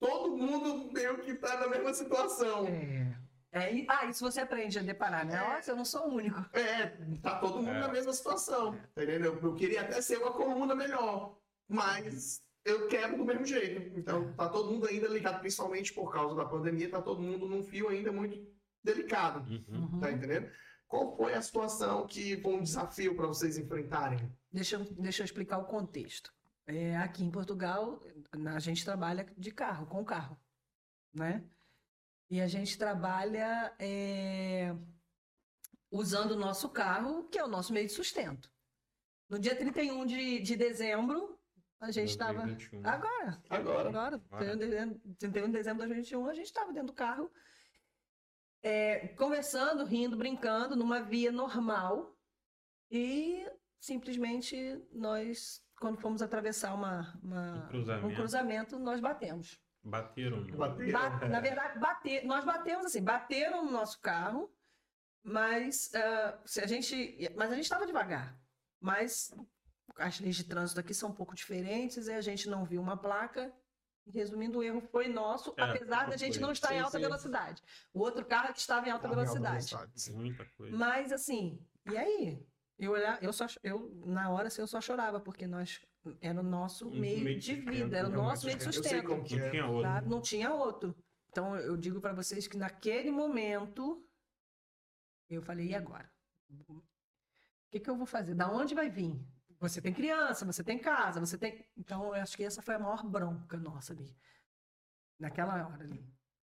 todo mundo meio que tá na mesma situação. É. É, e- ah, isso você aprende a deparar, né? Nossa, eu não sou o único. É, tá todo mundo É. na mesma situação. Tá entendendo? Eu, queria até ser uma coluna melhor, mas eu quero do mesmo jeito. Então tá todo mundo ainda ligado, principalmente por causa da pandemia, tá todo mundo num fio ainda muito delicado. Uhum. Uhum. Tá entendendo? Qual foi a situação que foi um desafio para vocês enfrentarem? Deixa, eu- deixa eu explicar o contexto. É, aqui em Portugal, a gente trabalha de carro, com carro, né? E a gente trabalha é, usando o nosso carro, que é o nosso meio de sustento. No dia 31 de, de dezembro, a gente estava... 2021. Agora, Agora. agora, Agora. 31 de dezembro- 31 de dezembro de 2021, a gente estava dentro do carro, é, conversando, rindo, brincando, numa via normal. E simplesmente nós, quando fomos atravessar uma, uma- Um cruzamento. um cruzamento, nós batemos. Bateram. Bateram. Ba- na verdade, bate, nós batemos assim, bateram no nosso carro, mas ah, se a gente, mas a gente estava devagar. Mas as leis de trânsito aqui são um pouco diferentes e a gente não viu uma placa. Resumindo, o erro foi nosso, É, apesar da gente foi. não estar em Sim, alta sim. velocidade. O outro carro é que estava em alta Tava em alta velocidade. velocidade. Muita coisa. Mas assim, e aí? Eu olhar, eu só, eu na hora assim, eu só chorava porque nós era o nosso Um meio, meio de vida, era o né? nosso meio de sei sustento. como que Não é. tinha outro. Não tinha outro. Então eu digo para vocês que naquele momento eu falei, e agora? O que, que eu vou fazer? Da onde vai vir? Você tem criança, você tem casa, você tem. Então eu acho que essa foi a maior bronca nossa ali. Naquela hora ali.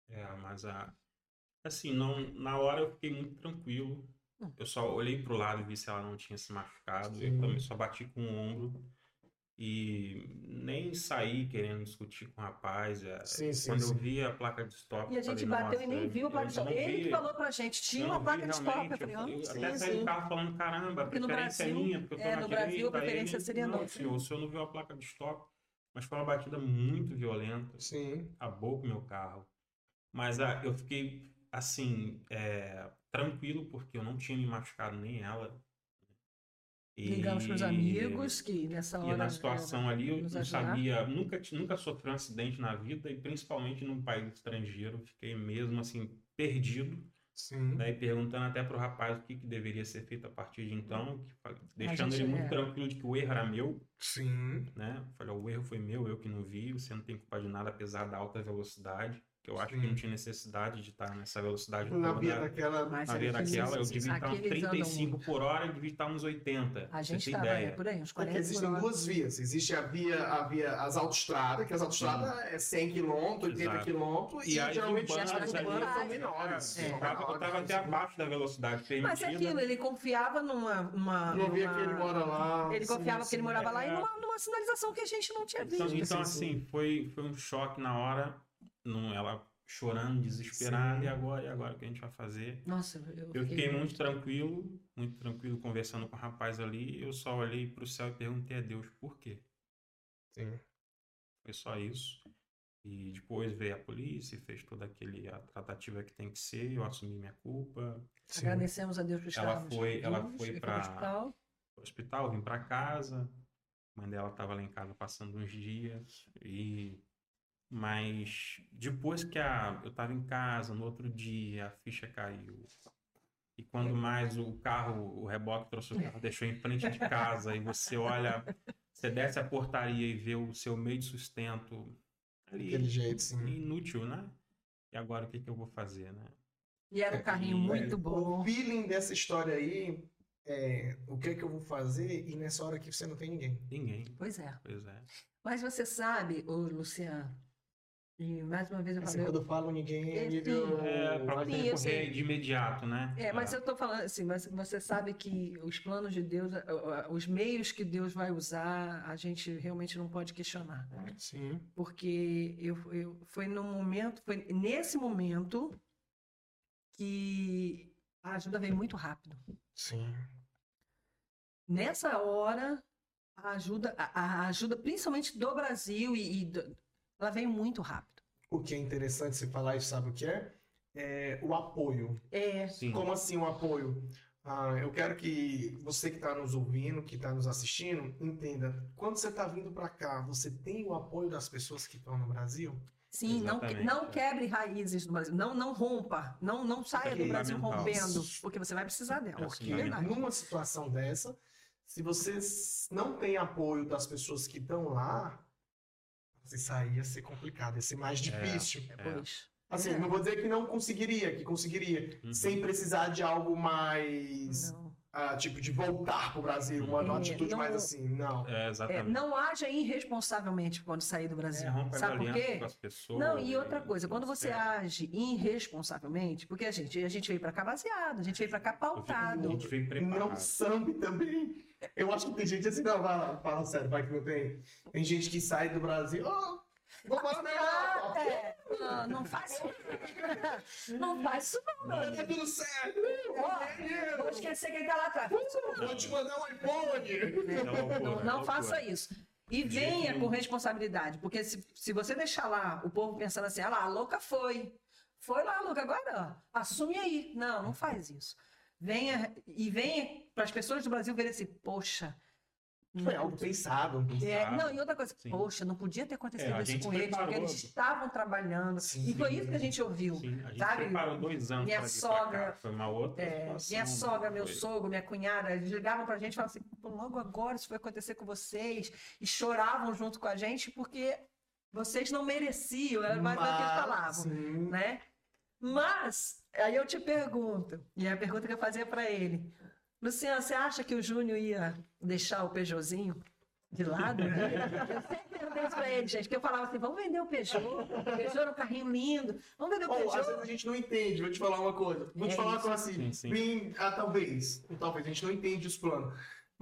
É, mas a. Assim, não, na hora eu fiquei muito tranquilo. Hum. Eu só olhei pro lado e vi se ela não tinha se machucado. Sim. Eu também só bati com o ombro. E nem saí querendo discutir com o rapaz. É, Sim, sim, Quando eu vi a placa de stop. E a gente falei, bateu e nem "Nossa, viu a placa de stop. não Ele vi, que falou pra gente, tinha uma placa de stop. Eu falei, eu- "Ah, eu sim, até saí sim." do carro falando, caramba, a preferência é Brasil- minha, porque eu tô é, na no Brasil a preferência ele, seria não, nossa. senhor, o senhor não viu a placa de stop. Mas foi uma batida muito violenta Sim. acabou com o meu carro. Mas ah, eu fiquei, assim, é, tranquilo, porque eu não tinha me machucado nem ela. E- Ligamos para os amigos que nessa hora. E na situação ali, eu não sabia, nunca, nunca sofri um acidente na vida, e principalmente num país estrangeiro, fiquei mesmo, assim, perdido. Sim. Daí perguntando até pro rapaz o que, que deveria ser feito a partir de então, que deixando gente, ele muito é. tranquilo de que o erro era meu, Sim. né? Falei, o erro foi meu, eu que não vi, você não tem culpa de nada, apesar da alta velocidade, que eu acho Sim. que não tinha necessidade de estar nessa velocidade Na toda. via daquela. Mas Na via daquela, eu devia estar uns aqueles andam 35 muito. por hora, eu devia estar uns 80. A gente estava é, ideia. por aí, uns Porque 40 existem por hora. duas vias. Existe a via, a via as autoestradas, que as autoestradas é 100 km, 80 Exato. km, e, E geralmente as urbanas são é, menores. é. Eu tava, eu tava até abaixo da velocidade permitida. Mas é aquilo, ele confiava numa. numa Não via que ele mora lá. Ele confiava que ele morava lá e é. numa, sinalização que a gente não tinha Então, visto. então, sim, assim, foi, foi um choque na hora. Não, ela chorando, desesperada, Sim. e agora? E agora o que a gente vai fazer? Nossa, eu, Eu fiquei muito tranquilo, muito tranquilo conversando com o rapaz ali. Eu só olhei pro céu e perguntei a Deus por quê. Sim. Foi só isso. E depois veio a polícia e fez toda aquele a tratativa que tem que ser. Eu assumi minha culpa. Sim. Agradecemos a Deus por Ela estarmos foi- ela vivos, foi pro hospital. Hospital, vim pra casa. A mãe dela tava lá em casa passando uns dias. E mas depois que a, eu tava em casa, no outro dia, a ficha caiu. E quando mais o carro, o reboque trouxe o carro, deixou em frente de casa, e você olha, você desce a portaria e vê o seu meio de sustento ali, Daquele jeito, sim. inútil, né? E agora o que, que eu vou fazer, né? E era um carrinho E- muito O bom. feeling dessa história aí é o que é que eu vou fazer e nessa hora que você não tem ninguém. Ninguém. Pois é. Pois é. Mas você sabe, ô Luciano, e mais uma vez eu Assim, falei. quando eu falo ninguém, é nível. É, recorrer sei. de imediato, né? É, mas Ah, eu tô falando assim, mas você sabe que os planos de Deus, os meios que Deus vai usar, a gente realmente não pode questionar. Sim. Porque eu, eu foi no momento, foi nesse momento que a ajuda veio muito rápido. Sim. Nessa hora, a ajuda, a, a ajuda principalmente do Brasil e, e do- ela veio muito rápido. O que é interessante você falar isso, sabe o que é? É o apoio. É, Sim. Como assim o apoio? Ah, eu quero que você que está nos ouvindo, que está nos assistindo, entenda. Quando você está vindo para cá, você tem o apoio das pessoas que estão no Brasil? sim, não, Exatamente, não é. quebre raízes do Brasil, não, não rompa, não, não saia do Brasil fundamental. rompendo, porque você vai precisar dela. É É Porque verdade. numa situação dessa, se você não tem apoio das pessoas que estão lá, você sair ia ser complicado, ia ser mais difícil. Pois. Assim, É. não vou dizer que não conseguiria, que conseguiria, Uhum. sem precisar de algo mais, Não. ah, tipo, de voltar pro Brasil, uma, uma É, atitude não- mais assim, não. É, É, exatamente. não haja irresponsavelmente quando sair do Brasil. É, a Sabe por quê? com as pessoas. Não, e outra coisa, quando você É. age irresponsavelmente, porque a gente, a gente veio pra cá baseado, a gente veio pra cá A pautado. gente veio Não preparado. sambe também. Eu acho que tem gente assim, não, vai lá, fala sério, vai que não tem. Tem gente que sai do Brasil, oh, vou morar na Ah, Europa. é. Não, não faz Não faz isso não. Tá tudo certo. Ó, Vou esquecer quem tá lá atrás. Vou te mandar um iPhone. Não, é não loucura. faça isso. E venha com responsabilidade, porque se, se você deixar lá o povo pensando assim, ah lá, a louca foi. Foi lá, louca, agora ó, assume aí. Não, não faz isso. Venha e venha para as pessoas do Brasil verem assim, poxa, Foi algo pensado. É, não, e outra coisa, Sim. poxa, não podia ter acontecido É, isso com eles, porque eles estavam trabalhando. Sim. E foi isso que a gente ouviu. Sim, a gente sabe? preparou dois anos Minha sogra- cá. Foi uma outra É, situação. minha sogra, meu sogro, minha cunhada, eles ligavam pra gente e falavam assim, "Pô, logo agora isso vai acontecer com vocês. E choravam junto com a gente porque vocês não mereciam, era mais ou menos o que eles falavam, né? Mas, aí eu te pergunto, e é a pergunta que eu fazia pra ele, Luciano, você acha que o Júnior ia deixar o Peugeotzinho de lado? eu sempre perguntei isso pra ele, gente, que eu falava assim, vamos vender o Peugeot, o Peugeot era um carrinho lindo, vamos vender o Ou, Peugeot. às vezes a gente não entende, vou te falar uma coisa. Vou te É falar uma coisa assim, Sim, sim. bem, ah, talvez, talvez, a gente não entende os planos.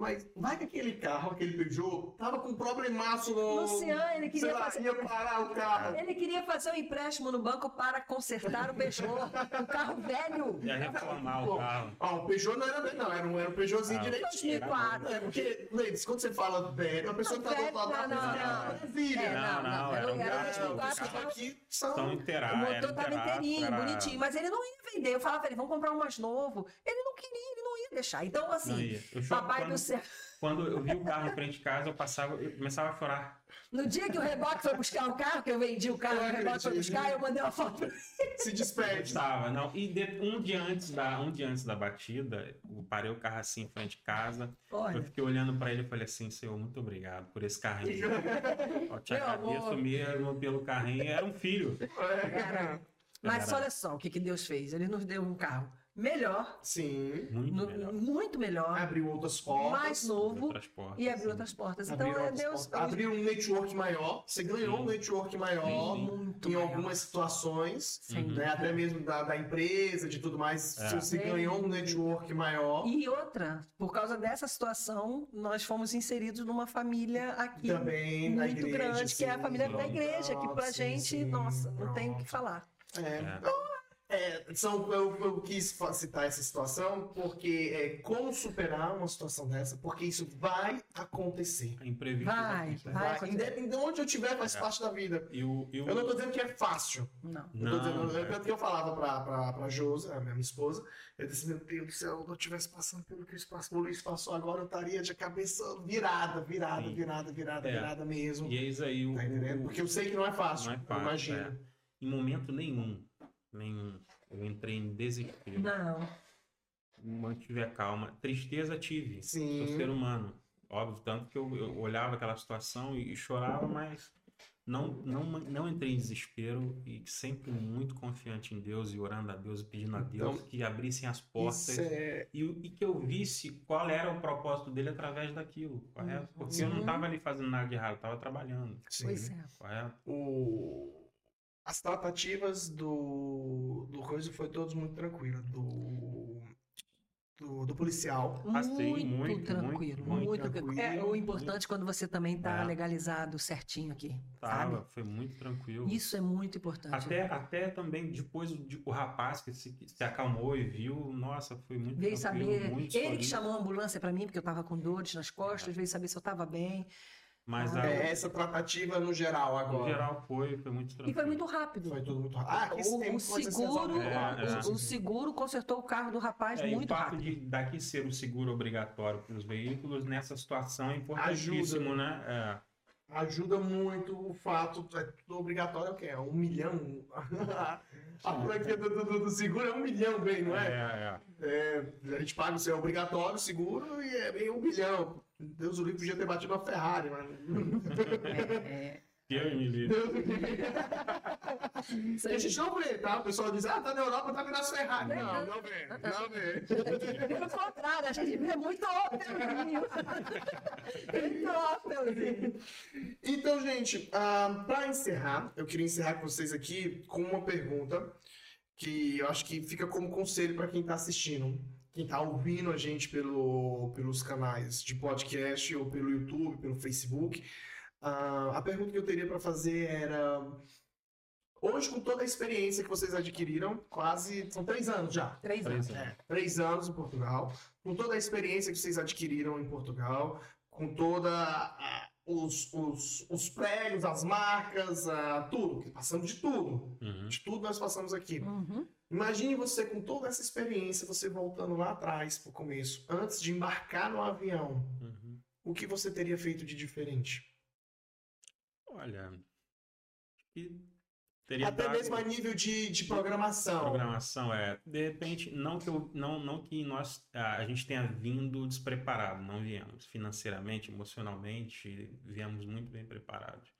Mas vai que aquele carro, aquele Peugeot, tava com um problemaço no... Luciano, ele queria sei lá, fazer- ia parar o carro. Ele queria fazer um empréstimo no banco para consertar o Peugeot, um carro velho. Ia reformar Pô, o carro. Ó, o Peugeot não era velho, não, era um, era um Peugeotzinho Ah, direitinho. 2004. É, porque, ladies, quando você fala velho, a pessoa Não, que tá do outro lado da não, não, é filha. Não, Não, era, um carro- Os 2004, carros aqui são... São o inteirados. motor tava inteirinho, bonitinho, mas ele não ia vender. Eu falava pra ele, vamos comprar um mais novo. Ele não queria, ele não ia deixar. Então, assim. Eu papai quando, do céu. quando eu vi o carro em frente de casa, eu passava, eu começava a chorar. No dia que o reboque foi buscar o carro, que eu vendi o carro, Eu o reboque foi buscar, eu mandei uma foto. Se Eu despede. estava, não. E de- um dia antes da, um dia antes da batida, eu parei o carro assim em frente de casa. Eu Olha, fiquei olhando pra ele e falei assim, Senhor, muito obrigado por esse carrinho. Eu te Meu agradeço amor. mesmo pelo carrinho. Era um filho. cara. Mas Era- olha só o que, que Deus fez. Ele nos deu um carro melhor, Sim. Muito no- melhor. muito melhor, Abriu outras portas. mais novo portas, e abriu sim. outras portas. Então, Abriu é outras Deus. portas. Abriu um network maior. Você ganhou Sim. um network maior Sim, sim. Muito em maior. algumas situações. Sim. Uhum. Né, até mesmo da, da empresa, de tudo mais. É. Você ganhou um network maior. E outra, por causa dessa situação, nós fomos inseridos numa família aqui também na muito igreja. grande, que é a família da igreja, que pra Sim, gente, sim, nossa, não tem o que falar. É. É. É, são, eu, eu quis citar essa situação porque é como superar uma situação dessa, porque isso vai acontecer. Imprevisto. Vai, vai. Vai, independente de onde eu estiver, faz É. parte da vida. E o, e o... Eu não tô dizendo que é fácil. Não. Eu tô Não, dizendo, é. tanto que eu falava pra, pra, pra Josa, a minha esposa, eu disse, meu Deus do céu, se eu estivesse passando pelo que o Luiz passou agora, eu estaria de cabeça virada, virada, Sim. virada, virada, É. virada mesmo. E eis aí o... Tá entendendo? Porque eu sei que não é fácil, Não é eu fácil, imagino. é. Em momento nenhum, nenhum, eu entrei em desespero. Não. Mantive a calma. Tristeza tive. Sim. Sou ser humano. Óbvio, tanto que eu, eu olhava aquela situação e, e chorava, mas não, não, não entrei em desespero e sempre muito confiante em Deus e orando a Deus e pedindo a Deus Então, que abrissem as portas é... e, e que eu visse qual era o propósito dele através daquilo, correto? Porque eu não Uhum. estava ali fazendo nada de errado, eu estava trabalhando, Sim. Pois é. correto? o... As tratativas do, do coisa foi todos muito tranquilas. Do, do, do policial. Ah, sim, Muito, muito, tranquilo, muito, muito, tranquilo. É o importante quando você também tá É. legalizado certinho aqui, Tava, sabe? foi muito tranquilo. Isso é muito importante. Até, até também depois o, o rapaz que se, se acalmou e viu, nossa, foi muito Veio tranquilo, saber, muito ele que chamou a ambulância pra mim, porque eu tava com dores nas costas, veio saber se eu tava bem. Mas Ah. a- É, essa tratativa no geral no agora. geral foi, foi muito tranquilo. E foi muito rápido. Foi tudo muito rápido. Ah, O, o seguro. É, é. o, o seguro consertou o carro do rapaz É, e o muito fato rápido. de daqui ser o seguro obrigatório para os veículos nessa situação é importantíssimo, né? É. Ajuda muito o fato, é tudo obrigatório, é o quê? É um milhão. A franquia do, do, do seguro é um milhão, bem, não é? É, é. É, a gente paga o seu obrigatório, seguro, e é bem um milhão. Deus o livre podia ter batido uma Ferrari, mas. É, Deus me livre. A gente não vê, tá? O pessoal diz, ah, tá na Europa, tá vendo as Ferrari. Não, não vê, não vê. Pelo contrário, a gente vê muito Opelzinho. muito. Então, gente, ah, para encerrar, eu queria encerrar com vocês aqui com uma pergunta que eu acho que fica como conselho para quem está assistindo, quem está ouvindo a gente pelo, pelos canais de podcast ou pelo YouTube, pelo Facebook. Ah, a pergunta que eu teria para fazer era: hoje, com toda a experiência que vocês adquiriram, quase são três anos já. Três Três anos. anos. É, três anos em Portugal, com toda a experiência que vocês adquiriram em Portugal, com toda a- os, os, os prédios, as marcas, a, tudo, que passamos de tudo, Uhum. de tudo nós passamos aqui. Uhum. Imagine você com toda essa experiência, você voltando lá atrás, pro começo, antes de embarcar no avião, Uhum. o que você teria feito de diferente? Olha, que teria Até dado- mesmo a nível de, de programação. programação é de repente não que eu, não não que nós a gente tenha vindo despreparado não viemos financeiramente emocionalmente viemos muito bem preparados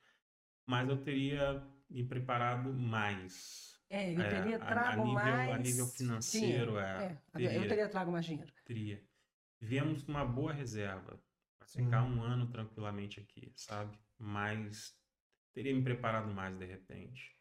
mas eu teria me preparado mais É, eu É, teria a- a trago nível- a mais. nível financeiro, é, é, teria. eu teria trago mais dinheiro. teria viemos com uma boa reserva para Sim. ficar um ano tranquilamente aqui sabe mas teria me preparado mais de repente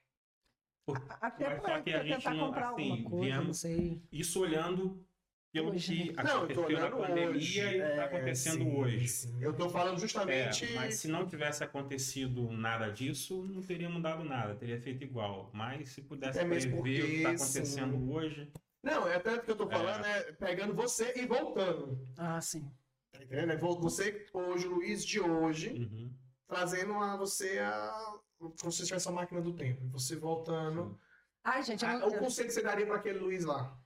Até Mas só para que a gente tentar não, comprar assim, alguma coisa, não viemos- sei. Isso olhando pelo que né? Não, aconteceu na pandemia hoje. e está É, acontecendo sim, hoje. sim. Eu tô falando É, justamente. mas se não tivesse acontecido nada disso, não teria mudado nada, teria feito igual. Mas se pudesse Até mesmo prever o que está acontecendo sim. hoje, Não, é tanto que eu tô falando, é pegando você e voltando. Ah, sim. Tá entendendo? É vo- Você hoje, o Luiz de hoje, uhum, trazendo a você a. Como se tivesse a máquina do tempo. Você voltando. Ai, gente, eu não, o conselho que você daria para aquele Luiz lá?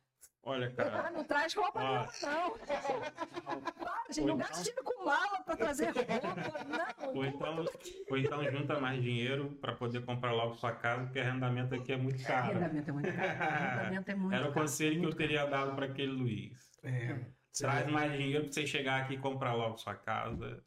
Olha, Ah, cara, não traz roupa Ó. nenhuma, não. Para, gente, não gasta dinheiro com mala pra trazer roupa, não. ou então, ou então junta mais dinheiro para poder comprar logo sua casa, porque arrendamento aqui é muito caro. Arrendamento é muito caro. Arrendamento é muito Era o conselho que eu teria dado para aquele Luiz. É. Traz mais dinheiro para você chegar aqui e comprar logo sua casa.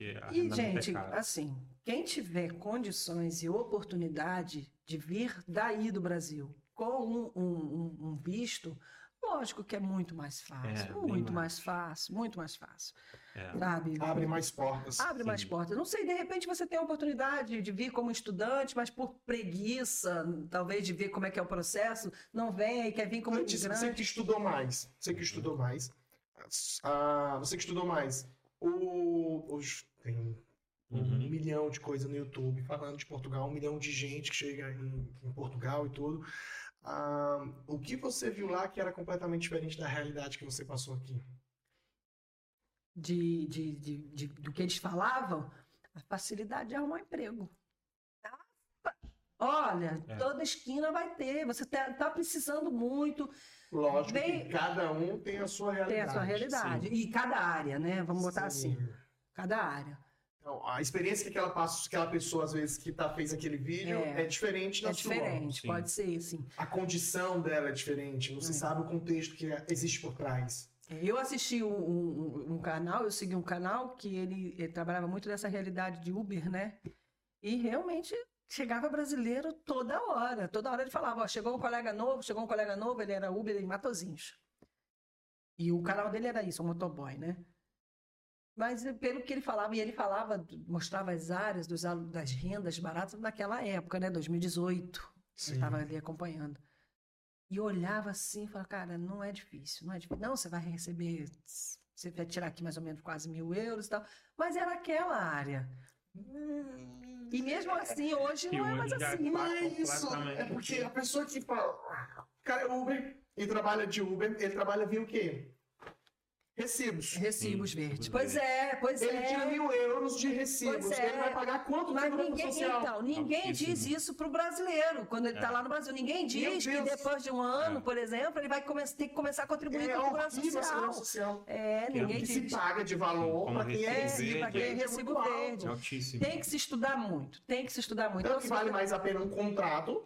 E, arrendamento gente, é assim, quem tiver condições e oportunidade de vir daí do Brasil com um, um- um- um visto, lógico que é muito mais fácil. É, muito mais. mais fácil, muito mais fácil. É. Sabe? Abre mais portas. Abre mais Sim. portas. Não sei, de repente você tem a oportunidade de vir como estudante, mas por preguiça, talvez de ver como é que é o processo, não vem e quer vir como Antes, você imigrante. que estudou mais, você que estudou mais, ah, você que estudou mais, o, os, tem um Uhum. milhão de coisas no YouTube falando de Portugal, um milhão de gente que chega em, em Portugal e tudo. Ah, o que você viu lá que era completamente diferente da realidade que você passou aqui? de, de, de, de- do que eles falavam, a facilidade de arrumar emprego. Ah, Olha, É. toda esquina vai ter. Você tá, tá precisando muito, Lógico Bem- que cada um tem a sua realidade. tem a sua realidade. E cada área, né? Vamos botar Sim. assim, cada área. Então, a experiência que aquela, passa- aquela pessoa, às vezes, que tá, fez aquele vídeo É. é, diferente da É sua. diferente, sim. pode ser, sim. A condição dela é diferente. Você É. sabe o contexto que existe por trás. Eu assisti um, um- um canal, eu segui um canal que ele, ele trabalhava muito nessa realidade de Uber, né? E realmente chegava brasileiro toda hora. Toda hora ele falava, ó, chegou um colega novo, chegou um colega novo, ele era Uber em Matozinhos. E o canal dele era isso, um motoboy, né? Mas eh, pelo que ele falava, e ele falava, mostrava as áreas dos, das rendas baratas naquela época, né? 2018. Eu estava ali acompanhando. E olhava assim e falava, cara, não é difícil, não é difícil. Não, você vai receber, você vai tirar aqui mais ou menos quase mil euros e tal. Mas era aquela área. E mesmo assim, hoje não é mais assim. Não tá é isso. É porque a pessoa que fala. O cara é Uber, ele trabalha de Uber, ele trabalha via o quê? Recibos. Recibos Sim, verdes. Pois é, pois Ele tira é. mil euros de recibos. Pois é. Ele vai pagar quanto Mas ninguém, social? então, ninguém Altíssimo. diz isso pro brasileiro quando ele está É. lá no Brasil. Ninguém diz que depois de um ano, É. por exemplo, ele vai ter que começar a contribuir É com a segurança social. social. É, Que é ninguém Que se diz. paga de valor para quem é recibo verde. pra quem é recibo verde. É alto. altíssimo. Tem que se estudar muito. Tem que se estudar muito. Tanto Então, que vale mais a pena um contrato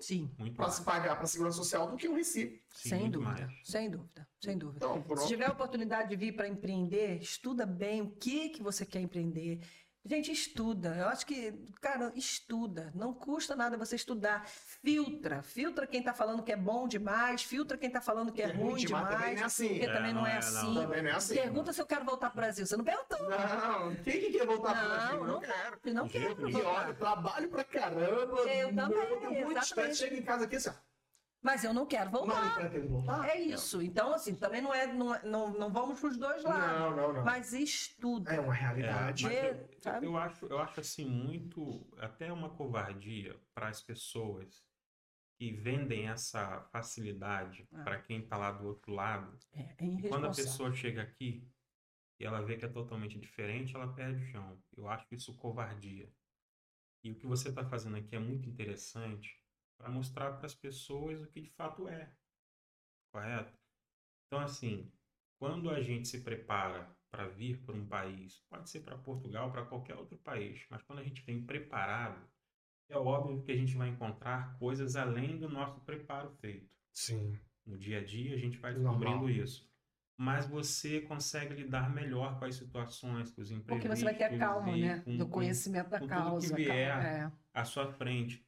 para se pagar para a segurança social do que um recibo. Sim, sem dúvida. mais. Sem dúvida. Sem dúvida. Então, Se tiver a oportunidade de vir para empreender, estuda bem o que que você quer empreender. Gente, estuda. Eu acho que, cara, estuda. Não custa nada você estudar. Filtra. Filtra quem tá falando que é bom demais. Filtra quem tá falando que é, ruim demais. também não é assim. Porque É, também não não é, é, assim. não. Também não é assim. Pergunta se eu quero voltar pro Brasil. Você não perguntou. Não, quem que quer voltar para o Brasil? Não, Não não quero. Não quero E olha, trabalho pra caramba. Eu também, muito, muito exatamente. estresse. Chega em casa aqui assim, ó, Mas eu não quero não me voltar. voltar. É isso. Então, assim, também não é. Não, é- não, não vamos pros dois lados. Não, não, não. Mas estuda. É uma realidade. É, eu, eu acho, eu acho assim muito até uma covardia para as pessoas que vendem essa facilidade Ah. para quem está lá do outro lado. É, é E quando a pessoa chega aqui e ela vê que é totalmente diferente, ela perde o chão. Eu acho isso covardia. E o que você está fazendo aqui é muito interessante para mostrar para as pessoas o que de fato é. Correto? Então, assim, quando a gente se prepara para vir para um país, pode ser para Portugal, para qualquer outro país, mas quando a gente vem preparado, é óbvio que a gente vai encontrar coisas além do nosso preparo feito. Sim. No dia a dia a gente vai Normal. descobrindo isso. Mas você consegue lidar melhor com as situações, com os imprevistos. Porque você vai ter a calma, né? com- Do com- conhecimento da com tudo que causa. vier. calma, é. à sua frente.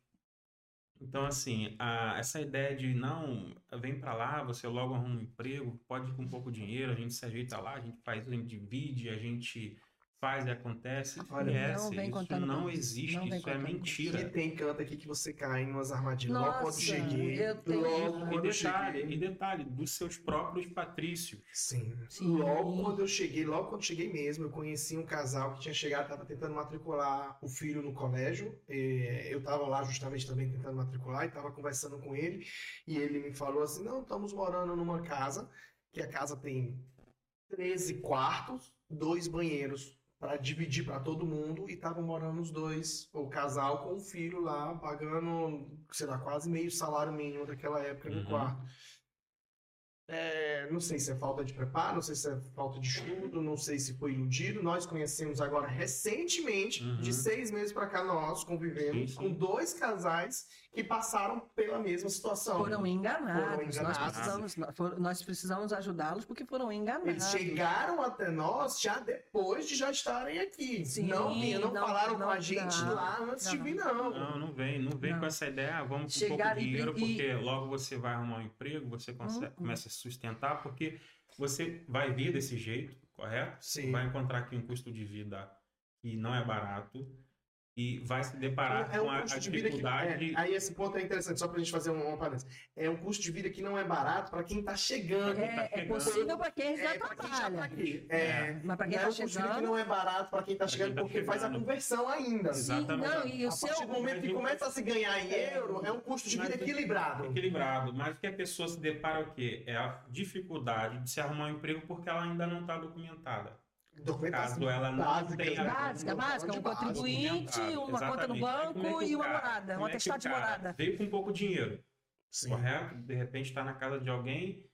Então, assim, a- essa ideia de não, vem para lá, você logo arruma um emprego, pode ir com pouco dinheiro, a gente se ajeita lá, a gente faz, a gente divide, a gente faz e acontece. Olha, Esquece, não vem isso contando não existe, não vem isso é mentira. E tem canto aqui que você cai em umas armadilhas. logo quando cheguei. eu tenho- Logo E quando eu detalhe, cheguei. e detalhe, dos seus próprios patrícios. Sim. Sim. Logo quando eu cheguei, logo quando cheguei mesmo, eu conheci um casal que tinha chegado, estava tentando matricular o filho no colégio. Eh, Eu estava lá justamente também tentando matricular e estava conversando com ele. E ele me falou assim: não, estamos morando numa casa, que a casa tem 13 quartos, dois banheiros para dividir para todo mundo e estavam morando os dois, o casal com o filho lá, pagando, sei lá, quase meio salário mínimo daquela época no Uhum. quarto. É, não sei se é falta de preparo, não sei se é falta de estudo, não sei se foi iludido. Nós conhecemos agora recentemente, Uhum. de seis meses para cá, nós convivemos Sim, sim. com dois casais que passaram pela mesma situação. Foram enganados. Foram Nós enganados. precisamos, nós for- nós precisamos ajudá-los porque foram enganados. Eles chegaram até nós já depois de já estarem aqui. Sim, não não, não- falaram não- com a gente não, lá antes de não. vir, não. Não, não vem, não vem Não. com essa ideia, ah, vamos com Chegar pouco e- dinheiro, e- porque logo você vai arrumar um emprego, você consegue- Hum, hum. começa a se sustentar, porque você vai vir desse jeito, correto? Sim. Vai encontrar aqui um custo de vida que não é barato e vai se deparar É com um a, a custo de vida que. dificuldade. é, aí esse ponto é interessante, só pra gente fazer um, um parênteses. É um custo de vida que não é barato para quem tá chegando. tá É, é chegando. possível para quem já É, quem já tá trabalha. aqui. É, Mas para quem não é está um custo de vida que chegando. não é barato para quem tá quem chegando, tá porque faz a chegando. conversão ainda. Sim, Exatamente. não, e o A seu. partir do momento que começa a se ganhar em euro, é um custo de vida equilibrado. Equilibrado, mas o que a pessoa se depara é o quê? É a dificuldade de se arrumar um emprego porque ela ainda não está documentada. Documentação Caso ela não básica, tenha- né? Básica, básica, um contribuinte, uma conta no Exatamente. Aí banco é e uma cara- morada, um é atestado o de morada. Veio com pouco dinheiro, Sim. correto? De repente está na casa de alguém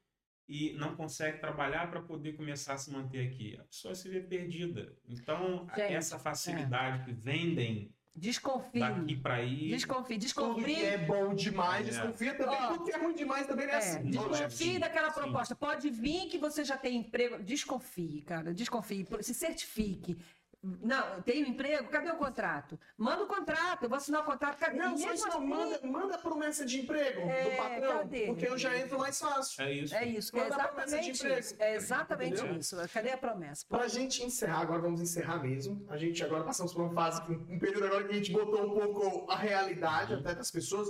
e não consegue trabalhar para poder começar a se manter aqui. A pessoa se vê perdida. Então, Gente, essa facilidade que vendem Desconfie. daqui para aí. Desconfie, Tudo desconfie. que é bom demais, É. desconfia também. Ó, Tudo que é ruim demais também é É, assim. desconfie daquela Sim. proposta. Pode vir que você já tem emprego. Desconfie, cara. Desconfie. Se certifique. Não, tem um emprego? Cadê o contrato? Manda o contrato, eu vou assinar o contrato. Cadê? Não, só isso não. Manda, manda a promessa de emprego É, do patrão, cadê? porque eu já entro mais fácil. É isso. É isso, é Manda de exatamente emprego. isso. É exatamente Entendeu? isso. Cadê a promessa? Pra gente encerrar, agora vamos encerrar mesmo. A gente agora passamos por uma fase, um período agora que a gente botou um pouco a realidade até das pessoas.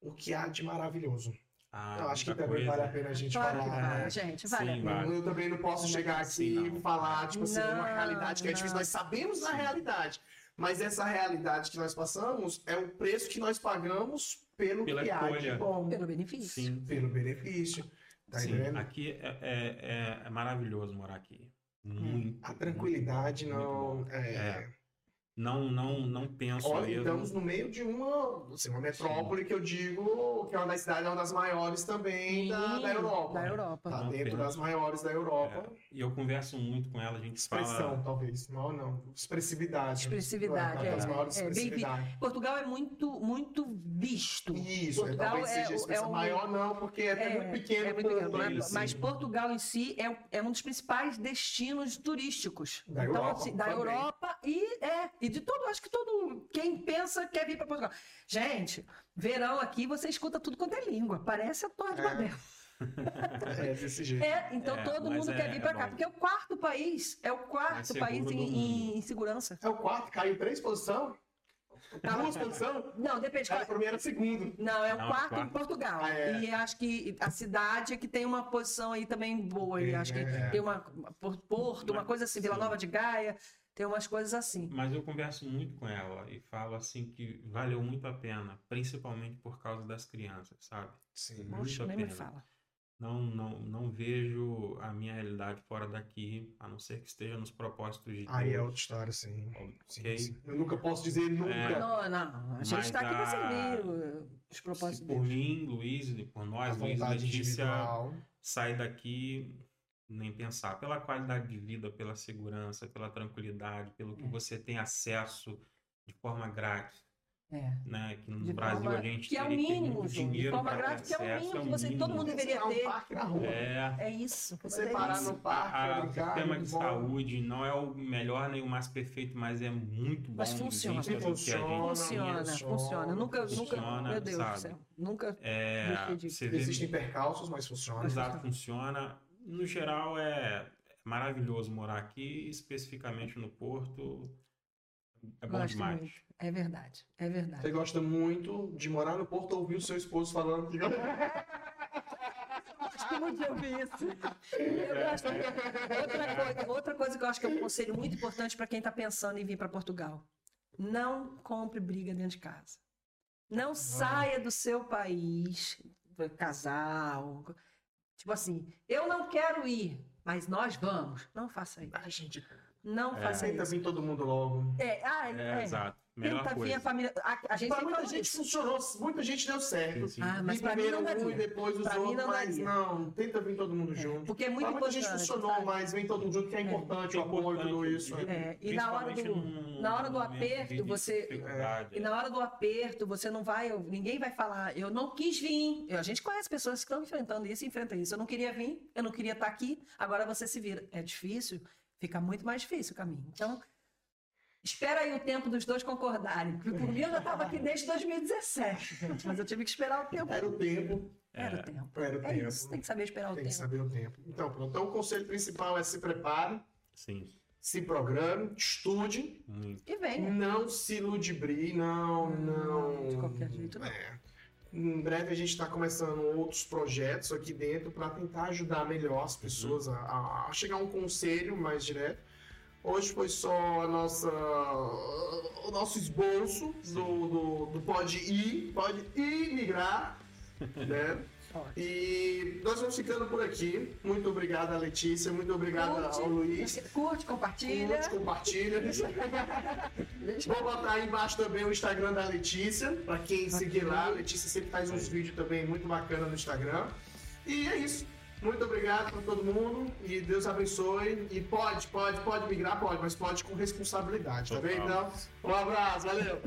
O que há de maravilhoso. Ah, eu acho que também coisa. vale a pena a gente Claro que falar. vale, né? gente. Vale a Sim, pena. vale. Eu também não posso chegar aqui e não. falar, tipo assim, uma Não, realidade que é difícil. não. Nós sabemos da Sim. realidade. Mas essa realidade que nós passamos é o preço que nós pagamos pelo Pela que há de bom. Pelo benefício. Sim. Pelo benefício. Tá Sim, entendendo? aqui é, é- é- é maravilhoso morar aqui. Muito. A tranquilidade muito não. bom. É... É. Não, não, não penso Olha, mesmo. estamos no meio de uma, assim, uma metrópole que eu digo que é uma das cidades, é uma das maiores também da, da Europa. Da Europa. Tá Não dentro penso. das maiores da Europa. É, e eu converso muito com ela, a gente Expressão, fala. talvez. Não, não. Expressividade. Expressividade, Uma das é. maiores É, bem vi- expressividade. Portugal é muito, muito visto. Isso, é, Portugal talvez é seja a o- expressão é o- maior, não, porque é, até muito pequeno. é muito pequeno, mas, sim. mas Portugal em si é, é um dos principais destinos turísticos. Da então, Europa assim, da também. Europa e é e de todo, acho que todo quem pensa quer vir para Portugal. Gente, verão aqui você escuta tudo quanto é língua, parece a Torre de É. Babel. É, desse jeito. É, então É, todo mundo é- quer vir é para cá, bom. porque é o quarto país, é o quarto país em, em- em segurança. É o quarto, caiu três posições? Duas posições? Não, depende. Caiu primeiro segundo. Não, é o Não, quarto, quarto. em Portugal. Ah, é. E acho que a cidade é que tem uma posição aí também boa. E acho que tem uma Por- Porto, uma coisa assim, Vila. Nova de Gaia, tem umas coisas assim. Mas eu converso muito com ela e falo assim que valeu muito a pena, principalmente por causa das crianças, sabe? Sim. Muito Poxa, a nem me pena. fala. Não, não, não vejo a minha realidade fora daqui, a não ser que esteja nos propósitos de Aí é Deus. outra história, sim. Sim, Ok? sim. Eu nunca posso dizer nunca. É. Não, não. A gente está aqui para a- servir os propósitos por deles. mim, Luiz, e por A nós, Luiz e vontade Letícia, individual. sai daqui nem pensar. Pela qualidade de vida, pela segurança, pela tranquilidade, pelo que É. você tem acesso de forma grátis, É. né? Que no De Brasil forma- a gente que é o ter mínimo, muito Ju, de dinheiro forma para ter grátis, que é o acesso, mínimo que você- todo mundo deveria lá, um ter. parque na rua. É, É isso. Você é parar isso. no parque, a- o brincar, sistema de bom. saúde não é o melhor nem o mais perfeito, mas é muito bom. Mas funciona. vista do que a gente Funciona, Funciona, funciona. Nunca, nunca, funciona, meu Deus sabe? do céu. Nunca É, Existem percalços, mas funciona. Exato, funciona. No geral, é maravilhoso morar aqui, especificamente no Porto. É bom Gosto demais. muito. É verdade, é verdade. Você gosta muito de morar no Porto, ouvir o seu esposo falando que gosto muito de ouvir isso. Eu gosto- Outra, coisa, outra coisa que eu acho que é um conselho muito importante para quem está pensando em vir para Portugal: não compre briga dentro de casa. Não saia do seu país, casal. Tipo assim, eu não quero ir, mas nós vamos. Não faça isso. Ai, gente, Não É. faça aceita isso. vir todo mundo logo. É, ah, É, é. exato. Melhor Tenta vir coisa. a família. A, a gente Pra muita gente isso. funcionou, muita gente deu certo. Sim, sim. Ah, mas Vir mim primeiro não um e depois os Pra mim outros, não mas daria. não, tenta vir todo mundo junto. Porque é muito Pra muita gente importante, funcionou, sabe? mas vem todo mundo junto, que é importante, o apoio, tudo isso. É, e na hora do- na hora do aperto, você- E na hora do aperto, você não vai, ninguém vai falar, eu não quis vir. Eu- a gente conhece pessoas que estão enfrentando isso e enfrentam isso. Eu não queria vir, eu não queria estar aqui, agora você se vira. É difícil, fica muito mais difícil o caminho. Então, espera aí o tempo dos dois concordarem. Porque por mim eu já estava aqui desde 2017, gente, mas eu tive que esperar o tempo. Era o tempo, Era o tempo. era o É tempo. isso, tem que saber esperar o Tem que tempo. saber o tempo. Então, pronto. Então, o conselho principal é se prepare, Sim, se programe, estude, muito. E venha. não se ludibrie, não, não. de qualquer jeito, não. É. Em breve a gente está começando outros projetos aqui dentro para tentar ajudar melhor as pessoas a, a- a chegar a um conselho mais direto. Hoje foi só a nossa, o nosso esboço do, do, do pode ir, pode ir migrar, né? E nós vamos ficando por aqui. Muito obrigado, Letícia. Muito obrigado Curte, ao Luiz. curte, compartilha. Curte, compartilha. Vou botar aí embaixo também o Instagram da Letícia, para quem seguir lá. A Letícia sempre faz uns vídeos também muito bacana no Instagram. E é isso. Muito obrigado para todo mundo e Deus abençoe. E pode, pode, pode migrar, pode, mas pode com responsabilidade, tá bem? Então, um abraço, valeu!